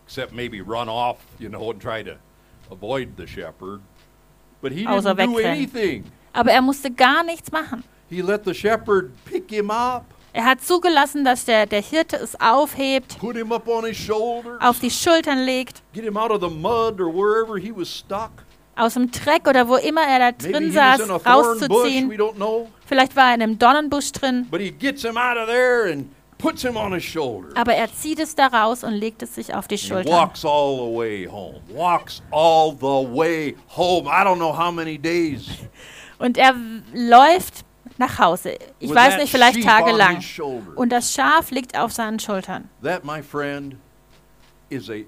Except maybe run off, you know, and try to avoid the shepherd. But he Außer didn't do wegrennen. anything. Aber er musste gar nichts machen. He let the shepherd pick him up, Er hat zugelassen, dass der, der Hirte es aufhebt, put him up on his shoulders, auf die Schultern legt, get him out of the mud or wherever he was stuck. aus dem Dreck oder wo immer er da drin saß, rauszuziehen. Vielleicht war er in einem Dornenbusch drin, aber er zieht es da raus und legt es sich auf die Schultern. walks all the way home. Walks all the way home. I don't know how many days. Und er läuft nach Hause. Ich with weiß nicht, vielleicht tagelang. Und das Schaf liegt auf seinen Schultern. That, my friend, is a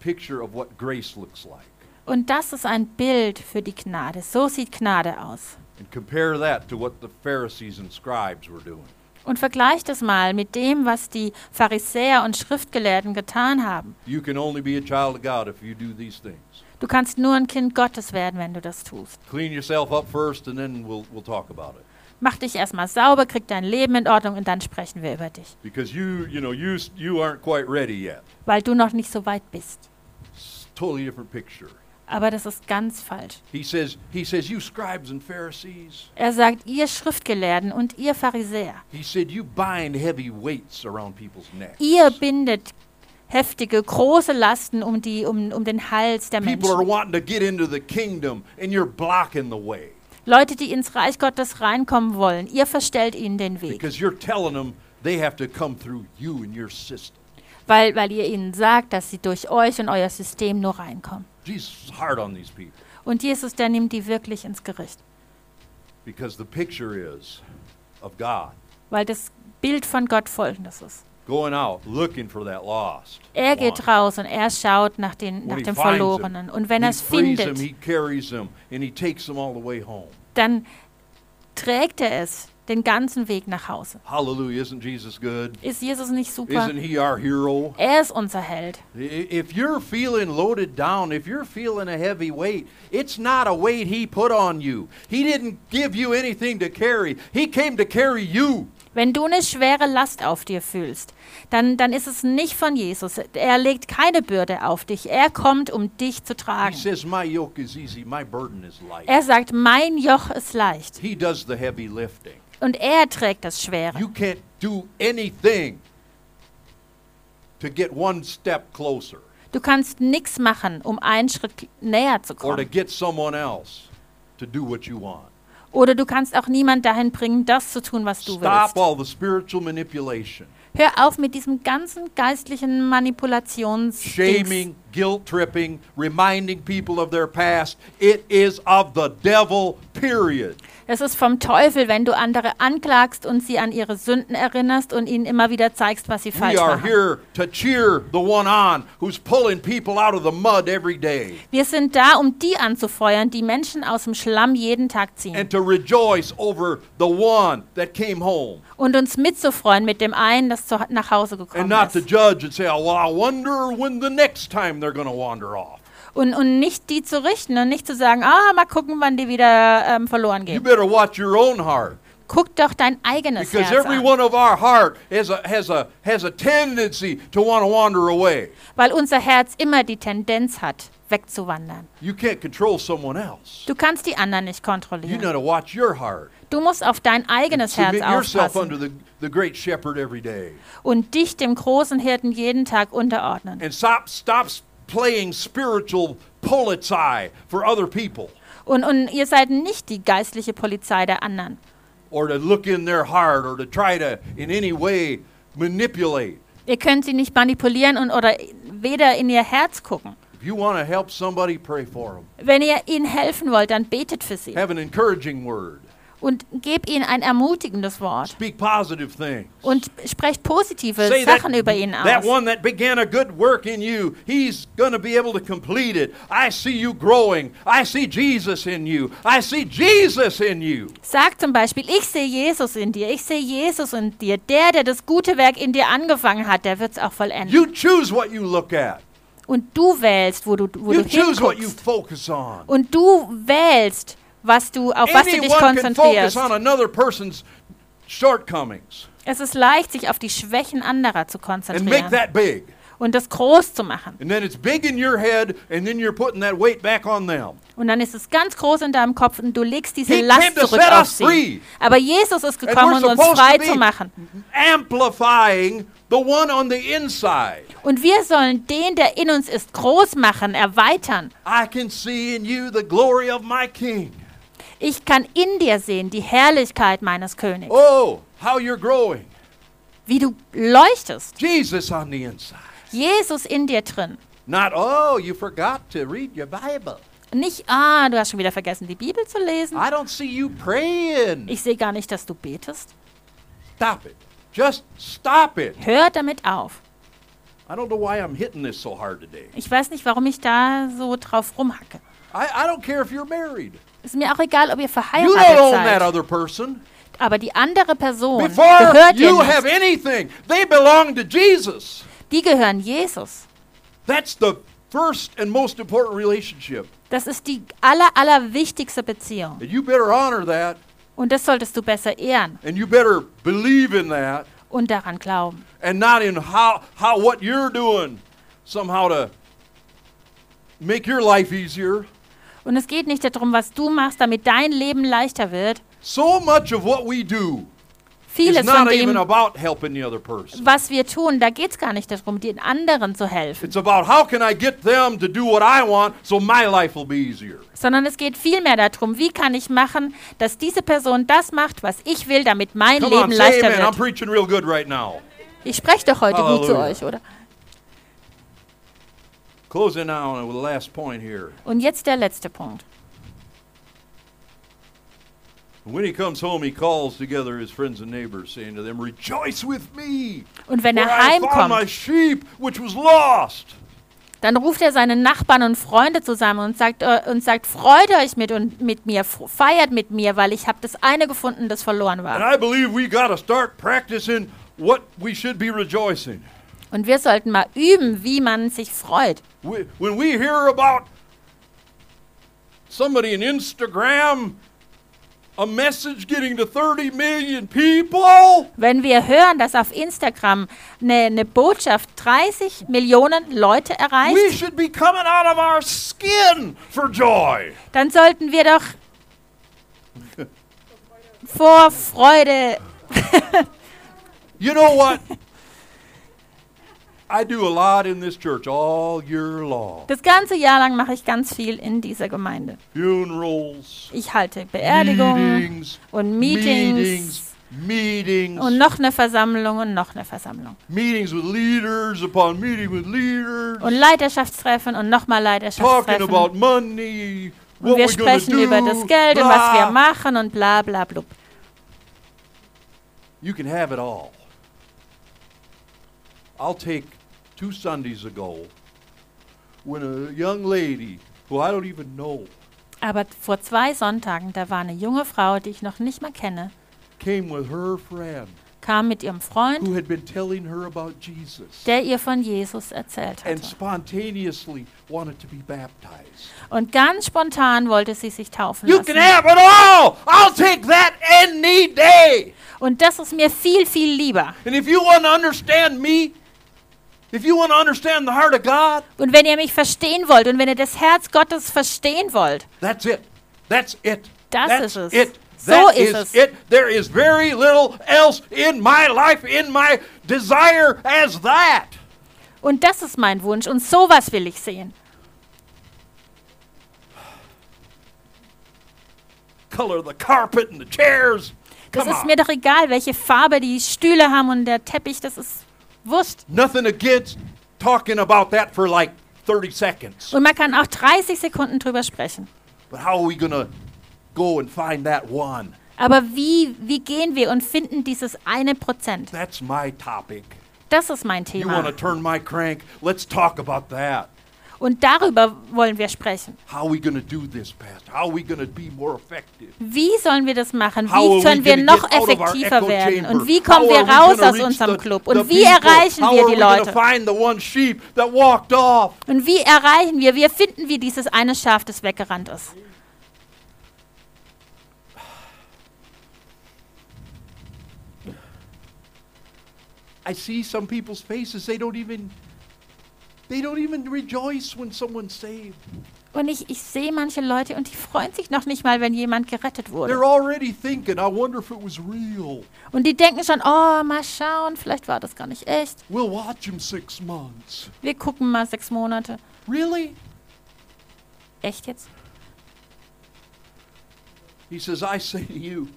picture of what grace looks like. Und das ist ein Bild für die Gnade. So sieht Gnade aus. And compare that to what the Pharisees and scribes were doing. Und vergleicht es mal mit dem, was die Pharisäer und Schriftgelehrten getan haben. You can only be a child of God if you do these things. Du kannst nur ein Kind Gottes werden, wenn du das tust. Clean yourself up first, and then we'll, we'll talk about it. Mach dich erstmal sauber, krieg dein Leben in Ordnung und dann sprechen wir über dich. Because you, you know, you, you aren't quite ready yet. Weil du noch nicht so weit bist. It's a totally different picture. Aber das ist ganz falsch. He says, he says, you scribes and Pharisees. Er sagt, ihr Schriftgelehrten und ihr Pharisäer, He said, you bind heavy weights around people's necks. ihr bindet heftige, große Lasten um, die, um, um den Hals der People are Menschen. wanting to get into the kingdom, and you're blocking the way Leute, die ins Reich Gottes reinkommen wollen, ihr verstellt ihnen den Weg. because you're telling them they have to come through you and your system. Weil, weil ihr ihnen sagt, dass sie durch euch und euer System nur reinkommen. Jesus is hard on these people Und Jesus, der nimmt die wirklich ins Gericht. because the picture is of God Weil das Bild von Gott folgendes ist. Going out looking for that lost. Er geht raus und er schaut nach, den, nach dem Verlorenen. Und wenn er es findet, he carries him, and he takes them all the way home. dann trägt er es den ganzen Weg nach Hause. Hallelujah! Isn't Jesus good? Ist Jesus nicht super? Isn't he our hero? Er ist unser Held. If you're feeling loaded down, if you're feeling a heavy weight, it's not a weight he put on you. He didn't give you anything to carry. He came to carry you. Wenn du eine schwere Last auf dir fühlst, dann, dann ist es nicht von Jesus. Er legt keine Bürde auf dich. Er kommt, um dich zu tragen. says, My yoke is easy, my burden is light. Er sagt, mein Joch ist leicht. He does the heavy lifting. Und er trägt das Schwere. You can't do anything to get one step closer Du kannst nichts machen, um einen Schritt näher zu or to kommen. get someone else to do what you want. Oder du kannst auch niemand dahin bringen, das zu tun, was du Stop willst. all the spiritual manipulation. Hör auf mit diesem ganzen geistlichen Manipulations. shaming, guilt tripping, reminding people of their past. It is of the devil, period. Es ist vom Teufel, wenn du andere anklagst und sie an ihre Sünden erinnerst und ihnen immer wieder zeigst, was sie falsch machen. Wir sind da, um die anzufeuern, die Menschen aus dem Schlamm jeden Tag ziehen. and Und uns mitzufreuen mit dem einen, das nach Hause and gekommen not to ist. judge and say, oh, well, I wonder when the next time they're going to wander off. Und, und nicht die zu richten und nicht zu sagen, ah, mal gucken, wann die wieder ähm, verloren You gehen. better watch your own heart Guck doch dein eigenes because Herz every an. one of our heart has a, has a, has a tendency to want to wander away. Weil unser Herz immer die Tendenz hat, wegzuwandern. You can't control someone else. Du kannst die anderen nicht You kontrollieren. got to watch your heart. Du musst auf dein eigenes Herz Submit yourself aufpassen under the, the great shepherd every day. und dich dem großen Hirten jeden Tag unterordnen. And stop, stop playing spiritual polizei for other people Und, und ihr seid nicht die geistliche Polizei der anderen. or to look in their heart or to try to, in any way, manipulate. Ihr könnt sie nicht manipulieren und oder weder in ihr Herz gucken. If you want to help somebody, pray for them. Wenn ihr ihnen helfen wollt, dann betet für sie Have an encouraging word. Und gebt ihnen ein ermutigendes Wort Speak positive things. und sprecht positive Say that, Sachen über ihn that aus. one that began a good work in you, he's going to be able to complete it. I see you growing. I see Jesus in you. I see Jesus in you. Sag zum Beispiel, ich sehe Jesus in dir, ich sehe Jesus in dir. Der, der das gute Werk in dir angefangen hat, der wird es auch vollenden. You choose what you look at. Und du wählst, wo du, wo You du choose what you hinguckst. focus on. Und du wählst, was du, auf was du dich konzentrierst. on another person's shortcomings Es ist leicht, sich auf die Schwächen anderer zu konzentrieren und das groß zu machen. And then it's big in your head, and then you're putting that weight back on them. Und dann ist es ganz groß in deinem Kopf und du legst diese He Last zurück auf sie. free. Aber Jesus ist gekommen, um uns frei zu machen. amplifying the one on the inside. Und wir sollen den, der in uns ist, groß machen, erweitern. I can see in you the glory of my King. Ich kann in dir sehen die Herrlichkeit meines Königs. Oh, how you're growing. Wie du leuchtest. Jesus on the inside. Jesus in dir drin. Not, oh, you forgot to read your Bible. Nicht, ah, du hast schon wieder vergessen, die Bibel zu lesen. I don't see you praying. Ich sehe gar nicht, dass du betest. Stop it. Just stop it. Hör damit auf. I don't know why I'm hitting this so hard today. Ich weiß nicht, warum ich da so drauf rumhacke. I, I don't care if you're married. Ist mir auch egal, ob ihr You don't verheiratet own that seid. other person. Aber die andere Person Before gehört ihr you have nicht. anything, they belong to Jesus. Die gehören Jesus. That's the first and most important relationship. Das ist die aller, aller wichtigste Beziehung. And you better honor that, Und das solltest du besser ehren and you better believe in that, und daran glauben. and not in how, how what you're doing somehow to make your life easier. Und es geht nicht darum, was du machst, damit dein Leben leichter wird. So much of what we do Vieles von not even dem, about helping the other person. was wir tun, da geht es gar nicht darum, den anderen zu helfen. It's about how can I get them to do what I want so my life will be easier. Sondern es geht vielmehr darum, wie kann ich machen, dass diese Person das macht, was ich will, damit mein Come on, Leben say leichter amen. I'm wird. preaching real good right now. Ich spreche doch heute gut zu euch, oder? Closing now with the last point here. Und jetzt der letzte Punkt. When he comes home, he calls together his friends and neighbors, saying to them, Rejoice with me! Und wenn er found my heimkommt, sheep which was lost. dann ruft er seine Nachbarn und Freunde zusammen und sagt, äh, und sagt freut euch mit, und, mit mir, feiert mit mir, weil ich habe das eine gefunden, das verloren And war. I believe we got to start practicing what we should be rejoicing. Und wir sollten mal üben, wie man sich freut. We, when we hear about somebody in Instagram, a message getting to 30 million people, Wenn wir hören, dass auf Instagram eine, eine Botschaft 30 Millionen Leute we erreicht, should be coming out of our skin for joy. dann sollten wir doch vor Freude. You know what? I do a lot in this church all year long. Das ganze Jahr lang mache ich ganz viel in dieser Gemeinde. Funerals, Ich halte Beerdigungen meetings, und Meetings, meetings, meetings, Und noch eine Versammlung und noch eine Versammlung. meetings with leaders upon meeting with leaders, Und Leiterschaftstreffen und nochmal talking Leiterschaftstreffen. about money, what Und wir sprechen do, über das Geld und was wir machen und bla bla blub. You can have it all. I'll take two Sundays ago when a young lady who I don't even know Aber vor zwei Sonntagen, da war eine junge Frau, die ich noch nicht mal kenne, came with her friend kam mit ihrem Freund, who had been telling her about Jesus der ihr von Jesus erzählt and hatte. spontaneously wanted to be baptized. Und ganz spontan wollte sie sich taufen You can lassen. have it all. I'll take that any day. Und das ist mir viel, viel lieber. And if you want to understand me, God, Und wenn ihr mich verstehen wollt und wenn ihr das Herz Gottes verstehen wollt, that's it. That's it. Das That's ist es. it. So That ist is es. it. There is very little else in my life, in my desire as that. und das ist mein Wunsch und sowas will ich sehen. Color the carpet and the chairs. Das ist on. mir doch egal, welche Farbe die Stühle haben und der Teppich, das ist Wurst. Nothing against talking about that for like 30 seconds. Und man kann auch 30 Sekunden drüber sprechen. But how are we to go and find that one? Aber wie, wie gehen wir und finden dieses eine Prozent? That's my topic. Das ist mein You want to Thema. turn my crank? Let's talk about that. Und darüber wollen wir sprechen. How are we going to do this, Pastor? How are we going to be more effective? Wie sollen wir das machen? Wie können wir noch effektiver werden? Und wie kommen wir raus aus unserem Club? Und wie erreichen wir die Leute? Und wie erreichen wir, wir finden wir dieses eine Schaf, das weggerannt ist? I see some people's faces. They don't even they don't even rejoice when someone's saved. Und ich, ich sehe manche Leute und die freuen sich noch nicht mal, wenn jemand gerettet wurde. They're already thinking, I wonder if it was real. Und die denken schon, oh, mal schauen, vielleicht war das gar nicht echt. We'll watch him six months. Wir gucken mal sechs Monate. Really? Echt jetzt? He says, I say to you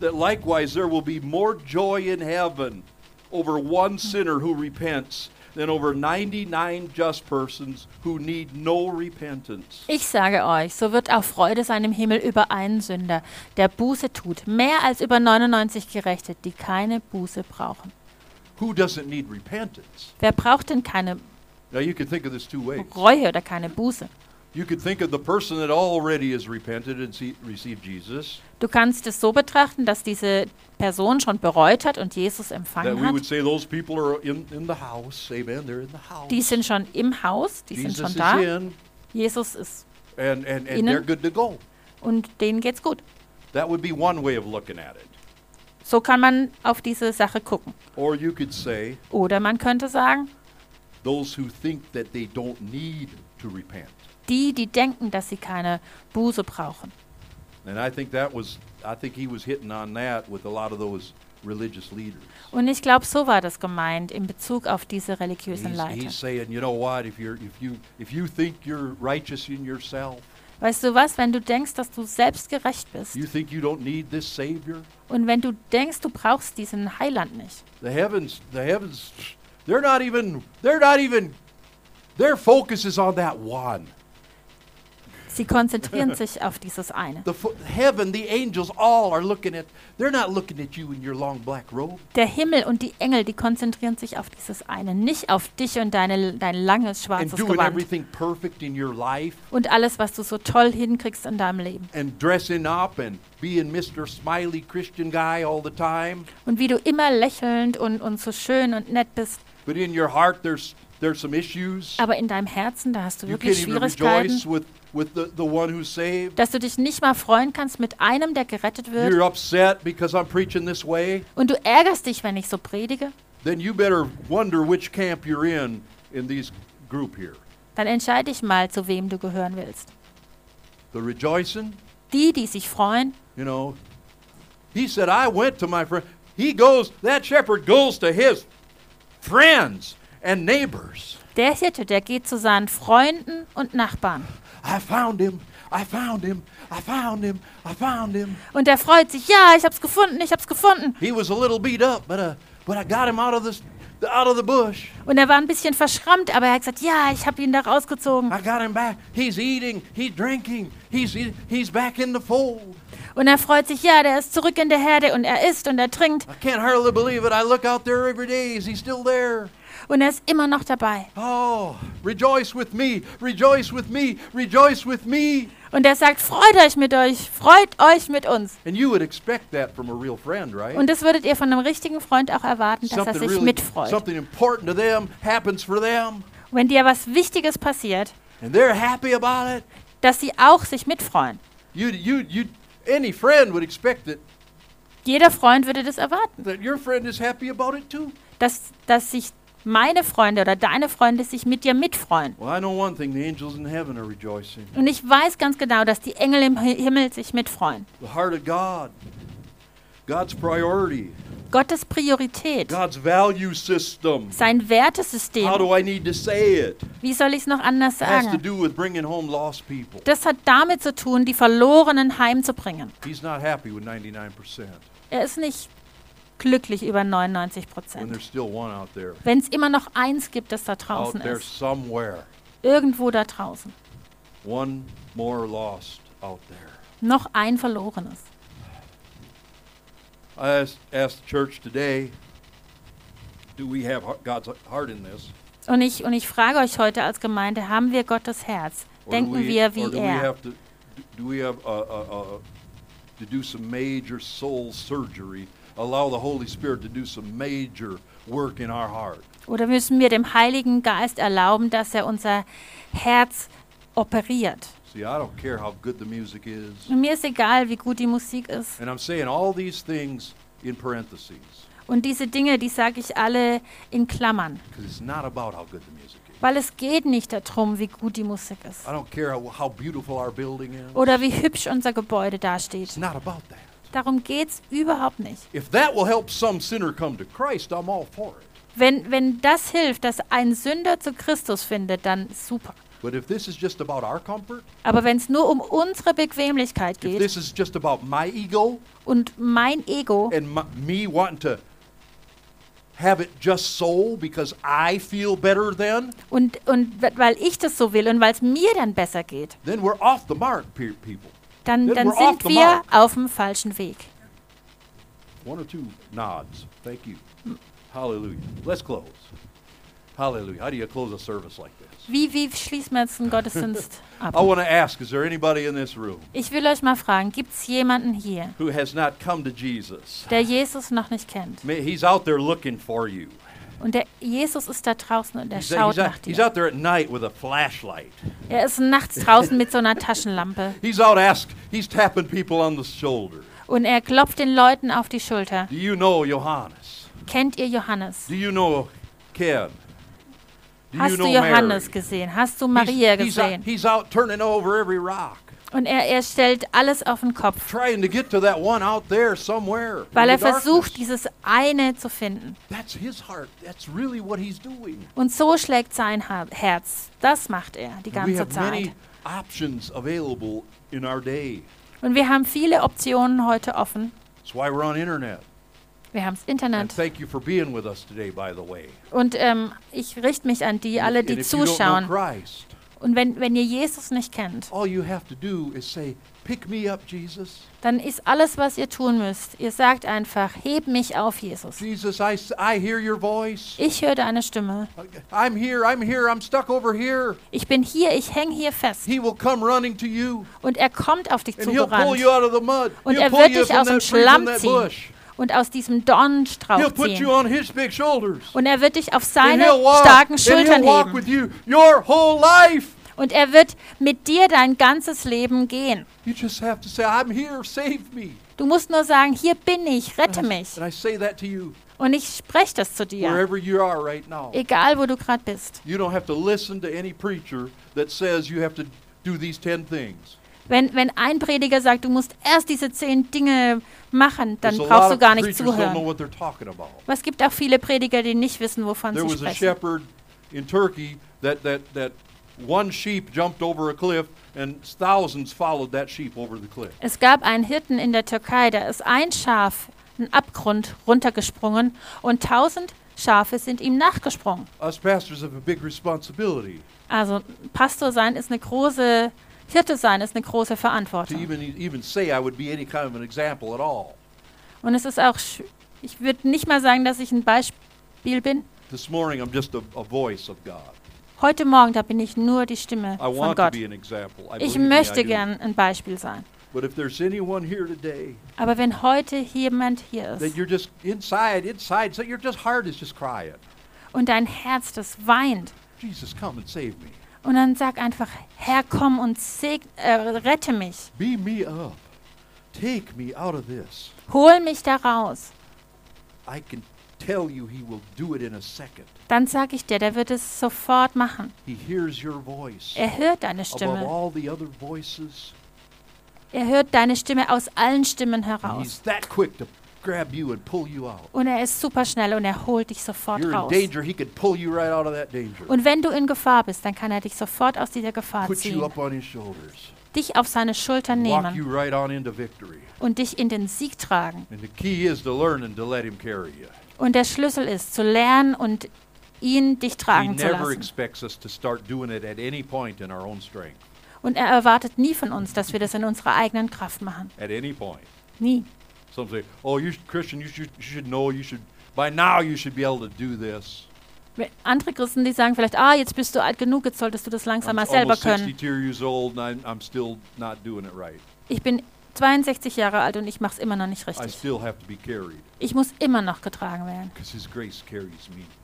that likewise there will be more joy in heaven over one sinner who repents than over 99 just persons who need no repentance. Ich sage euch, so wird auch Freude sein im Himmel über einen Sünder, der Buße tut, mehr als über 99 Gerechte, die keine Buße brauchen. Who doesn't need repentance? Wer braucht denn keine Now you can think of this two ways. Reue oder keine Buße? You could think of the person that already has repented and see, received Jesus, Du kannst es so betrachten, dass diese Person schon bereut hat und Jesus that empfangen we would hat. say those people are in, in the house. Amen. They're in the house. Die sind schon im Haus, die sind Jesus schon is da. in, Jesus ist and, and, and Innen. they're good to go. und denen geht's gut. That would be one way of looking at it. So kann man auf diese Sache gucken. Or you could say, Oder man könnte sagen, those who think that they don't need to repent. Die, die denken, dass sie keine Buße brauchen. Was. Und ich glaube, so war das gemeint in Bezug auf diese religiösen Leiter. he's saying, you know what? If you're, if you, if you think you're righteous in yourself, Weißt du was, wenn du denkst, dass du selbst gerecht bist you you don't need this Savior. und wenn du denkst, du brauchst diesen Heiland nicht, The heavens, the heavens, they're not even, they're not even, their focus is on that one. Sie konzentrieren sich auf dieses eine. The heaven, the angels, all are looking at. They're not looking at you in your long black robe. Der Himmel und die Engel, die konzentrieren sich auf dieses eine, nicht auf dich und deine, dein langes and schwarzes doing Gewand everything perfect in your life und alles, was du so toll hinkriegst in deinem Leben. and dressing up and being Mr. Smiley Christian guy all the time. Und wie du immer lächelnd und, und so schön und nett bist, But in your heart, there's there's some issues. aber in deinem Herzen, da hast du You wirklich Schwierigkeiten, with the, the one who's saved. dass du dich nicht mal freuen kannst mit einem, der gerettet wird. You're upset because I'm preaching this way. Und du ärgerst dich, wenn ich so predige, Then you better wonder which camp you're in in these group here. dann entscheide dich mal, zu wem du gehören willst. The rejoicing, Die, die sich freuen, you know. He said, I went to my friend. He goes, that shepherd goes to his friends and neighbors. der Hirte, der geht zu seinen Freunden und Nachbarn. I found him. I found him, I found him, I found him. Und er freut sich, ja, ich hab's gefunden, ich hab's gefunden. He was a little beat up, but, uh, but I got him out of, this, out of the bush. Und er war ein bisschen verschrammt, aber er hat gesagt, ja, ich habe ihn da rausgezogen. I got him back. He's eating, he's drinking, he's, he's back in the fold. Und er freut sich, ja, der ist zurück in der Herde und er isst und er trinkt I can't hardly believe it. I look out there every day. Is he still there? Und er ist immer noch dabei. Oh, rejoice with me, rejoice with me, rejoice with me. Und er sagt, freut euch mit euch, freut euch mit uns. And you would expect that from a real friend, right? Und das würdet ihr von einem richtigen Freund auch erwarten, dass er something sich really, mitfreut. something important to them happens for them, Wenn dir was Wichtiges passiert, and they're happy about it. dass sie auch sich mitfreuen. You, you, you, any friend would expect that, Jeder Freund würde das erwarten, that your friend is happy about it too. dass, dass sich meine Freunde oder deine Freunde sich mit dir mitfreuen. Well, I know one thing: the angels in heaven are rejoicing. Und ich weiß ganz genau, dass die Engel im Hi- Himmel sich mitfreuen. The heart of God, God's priority, Gottes Priorität, God's value system. sein How Wertesystem, do I need to say it? wie soll ich es noch anders has to sagen? do with bringing home lost people. Das hat damit zu tun, die Verlorenen heimzubringen. He's not happy with 99% Er ist nicht glücklich über 99 when Prozent. Wenn es immer noch eins gibt, das da draußen ist, irgendwo da draußen, One more lost out there. noch ein verlorenes. I asked, asked the church today, do we have heart- God's heart in this? Und ich, und ich frage euch heute als Gemeinde, haben wir Gottes Herz? Denken we, wir wie er? do we have uh, uh, uh, to do some major soul surgery? Allow the Holy Spirit to do some major work in our heart. Oder müssen wir dem Heiligen Geist erlauben, dass er unser Herz operiert? See, I don't care how good the music is. Und mir ist egal, wie gut die Musik ist. And I'm saying all these things in parentheses Und diese Dinge, die sage ich alle in Klammern. because it's not about how good the music is. Weil es geht nicht darum, wie gut die Musik ist. I don't care how, how beautiful our building is. Oder wie hübsch unser Gebäude It's dasteht. not about that. Darum geht es überhaupt nicht. If that will help some sinner come to Christ, I'm all for it. Wenn, wenn das hilft, dass ein Sünder zu Christus findet, dann super. But if this is just about our comfort, Aber wenn es nur um unsere Bequemlichkeit if geht this is just about my ego und mein Ego and my, me wanting to have it just so because I feel better then, und, und weil ich das so will und weil es mir dann besser geht, then we're off the mark, pe- people. Dann, dann sind wir auf dem falschen Weg. One or two nods. Thank you. Hallelujah. Let's close. Hallelujah. How do you close a service like this? Wie, wie schließen wir jetzt einen Gottesdienst (laughs) ab? I want to ask is there anybody in this room Ich will euch mal fragen, gibt es jemanden hier, who has not come to Jesus? der Jesus noch nicht kennt? May- He's out there looking for you. Und der Jesus ist da draußen und er He's, schaut he's nach he's dir. out there at night with a flashlight. Er ist nachts draußen mit so einer Taschenlampe (laughs) He's out ask. He's tapping people on the shoulder. und er klopft den Leuten auf die Schulter. Do you know Johannes? Kennt ihr Johannes? Do you know Ken? Do Hast you du know Johannes Mary? gesehen? Hast du He's- Maria he's, out, gesehen? he's out turning over every rock, Und er, er stellt alles auf den Kopf, trying to get to that one out there somewhere. weil er versucht, dieses eine zu finden. That's his heart. That's really what he's doing. Und so schlägt sein Herz. Das macht er die we ganze have many Zeit. options available in our day. Und wir haben viele Optionen heute offen. That's why we're on internet. Wir haben das Internet. thank you for being with us today, by the way. Und ähm, ich richte mich an die, alle, die zuschauen. Christ, Und wenn, wenn ihr Jesus nicht kennt, all you have to do is say, "Pick me up, Jesus. dann ist alles, was ihr tun müsst, ihr sagt einfach, heb mich auf, Jesus. Jesus, I, I hear your voice. Ich höre deine Stimme. I'm here. I'm here. I'm stuck over here." Ich bin hier, ich hänge hier fest. He will come running to you, Und er kommt auf dich and he'll pull zugerannt you out of the mud. Und he'll er pull wird you dich from aus dem that tree, from Schlamm that ziehen. bush. und aus diesem Dornenstrauch He'll put you ziehen. on his big shoulders. Und er wird dich auf And seine he'll walk, starken and Schultern he'll walk heben. with you your whole life. Und er wird mit dir dein ganzes Leben gehen. You just have to say, I'm here, save me. Du musst nur sagen, hier bin ich, rette And I- mich. And I say that to you Und ich spreche das zu dir, wherever you are right now. egal wo du gerade bist. You don't have to listen to any preacher that says you have to do these 10 things. Wenn, wenn ein Prediger sagt, du musst erst diese zehn Dinge machen, dann brauchst du gar nicht preachers don't know zuhören. what they're talking about. Aber es gibt auch viele Prediger, die nicht wissen, wovon There sie was a sprechen. shepherd in Turkey that, that, that one sheep jumped over a cliff, and thousands followed that sheep over the cliff. Es gab einen Hirten in der Türkei, da ist ein Schaf einen Abgrund runtergesprungen und tausend Schafe sind ihm nachgesprungen. Us pastors have a big responsibility Also Pastor sein ist eine große, Hirte sein ist eine große to Verantwortung. even even say I would be any kind of an example at all. Und es ist auch, ich würde nicht mal sagen, dass ich ein Beispiel bin. This morning I'm just a, a voice of God. Heute Morgen, da bin ich nur die Stimme I von Gott. Ich möchte gern ein Beispiel sein. But if there's anyone here today Aber wenn heute jemand hier ist you're just inside, inside, so your just heart is just crying, und dein Herz das weint und dann sag einfach, Herr, komm und äh, rette mich. Hol mich da raus. I can tell you he will do it in a second. Dann sag ich dir, der wird es sofort machen. He hears your voice Er hört deine above Stimme. all the other voices. Er hört deine Stimme aus allen Stimmen heraus. he's that quick to grab you and pull you out. Und er ist super schnell und er holt dich sofort raus. Und wenn du in Gefahr bist, dann kann er dich sofort aus dieser Gefahr ziehen, dich auf seine Schultern nehmen you right on into victory. und dich in den Sieg tragen. And the key is to learn and to let him carry you. Und der Schlüssel ist, zu lernen und ihn dich He tragen zu never lassen. expects us to start doing it at any point in our own strength. Und er erwartet nie von uns, dass wir das in unserer eigenen Kraft machen. At any point. Nie. Some say, "Oh, you should, Christian, you should, you should know. You should by now. You should be able to do this." Andere Christen, die sagen vielleicht, ah, jetzt bist du alt genug, jetzt solltest du das langsam I'm mal selber können. 62 years old, and I'm, I'm still not doing it right. Ich bin 62 Jahre alt und ich mache es immer noch nicht richtig. Ich muss immer noch getragen werden,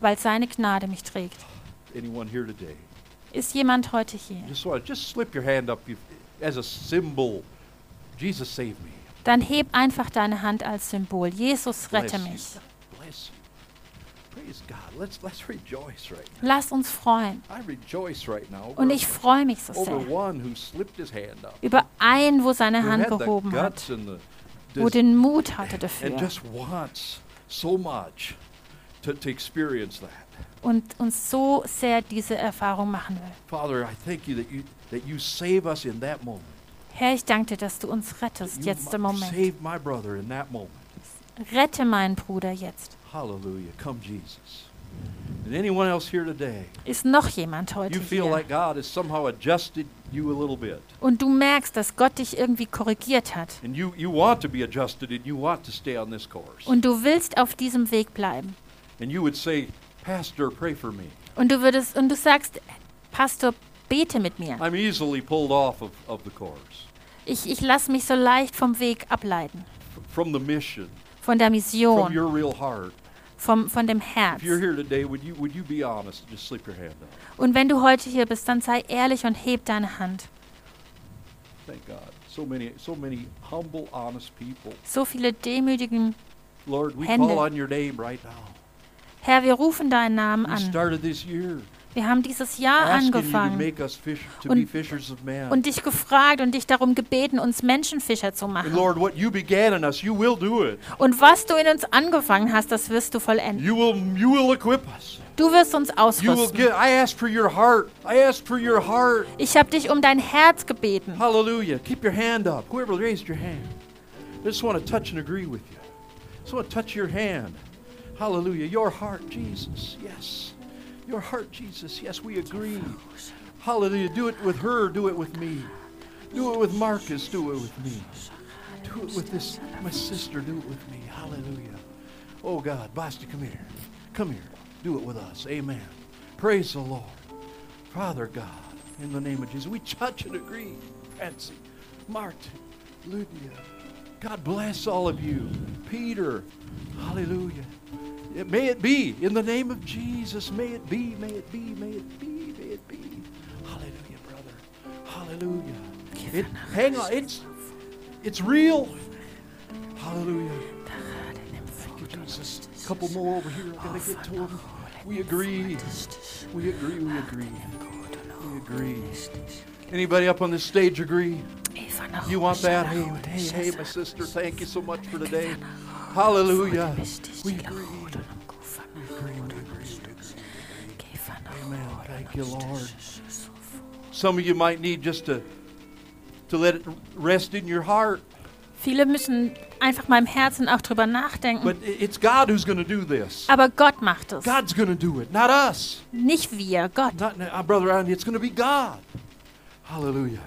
weil seine Gnade mich trägt. Ist jemand heute hier? Dann heb einfach deine Hand als Symbol. Jesus, rette mich. Lass uns freuen. I rejoice right now. Und ich freue mich so sehr über einen, wo seine Hand gehoben hat, wo den Mut hatte dafür und uns so sehr diese Erfahrung machen will. Father, I thank you that you that you save us in that moment. Herr, ich danke dir, dass du uns rettest, jetzt im mu- Moment. Save my brother in that moment. Rette meinen Bruder jetzt. Hallelujah. Come, Jesus. And anyone else here today, Ist noch jemand heute you feel hier? like God has somehow adjusted you a little bit. Und du merkst, dass Gott dich irgendwie korrigiert hat. And you, you want to be adjusted and you want to stay on this course. Und du willst auf diesem Weg bleiben. And you would say, Pastor, pray for me. Und du würdest und du sagst, Pastor, bete mit mir. I'm easily pulled off of, of the course, Ich, ich lasse mich so leicht vom Weg ableiten. from the mission, Von der from Mission, your real heart. vom, von dem Herz. If you're here today, would you, would you be honest and just slip your hand up? Und wenn du heute hier bist, dann sei ehrlich und heb deine Hand. Thank God. So many, so many humble, honest people. So viele demütigen, Lord, we Hände. call on your name right now. Herr, wir rufen deinen Namen an. Wir haben dieses Jahr angefangen Und- und dich gefragt und dich darum gebeten, uns Menschenfischer zu machen. Und was du in uns angefangen hast, das wirst du vollenden. Du wirst uns ausrüsten. I. I. Ich habe dich um dein Herz gebeten. Hallelujah. Keep your hand up. Whoever raised your hand. I just want to touch and agree with you. just want to touch your hand. Hallelujah. Your heart, Jesus. Yes. Your heart, Jesus. Yes, we agree. Hallelujah. Do it with her. Do it with me. Do it with Marcus. Do it with me. Do it with this, my sister. Do it with me. Hallelujah. Oh God, Basti, come here. Come here. Do it with us. Amen. Praise the Lord. Father God, in the name of Jesus, we touch and agree. Fancy, Martin, Lydia. God bless all of you. Peter, hallelujah. It- may it be in the name of Jesus. May it be, may it be, may it be, may it be. Hallelujah, brother. Hallelujah. It, hang on, it's it's real. Hallelujah. Thank you, Jesus. A couple more over here. I gotta get to them. We agree. We agree. We agree. We agree. Anybody up on this stage agree? You want that? Hey, hey, hey, my sister. Thank you so much for today. Hallelujah. We agree. We agree. We agree. Amen. Thank you, Lord. Some of you might need just to, to let it rest in your heart. Viele müssen einfach mal im Herzen auch drüber nachdenken. But it's God who's going to do this. Aber Gott macht es. God's going to do it, not us. Nicht wir, Gott. Not uh, brother Andy. It's going to be God. Hallelujah.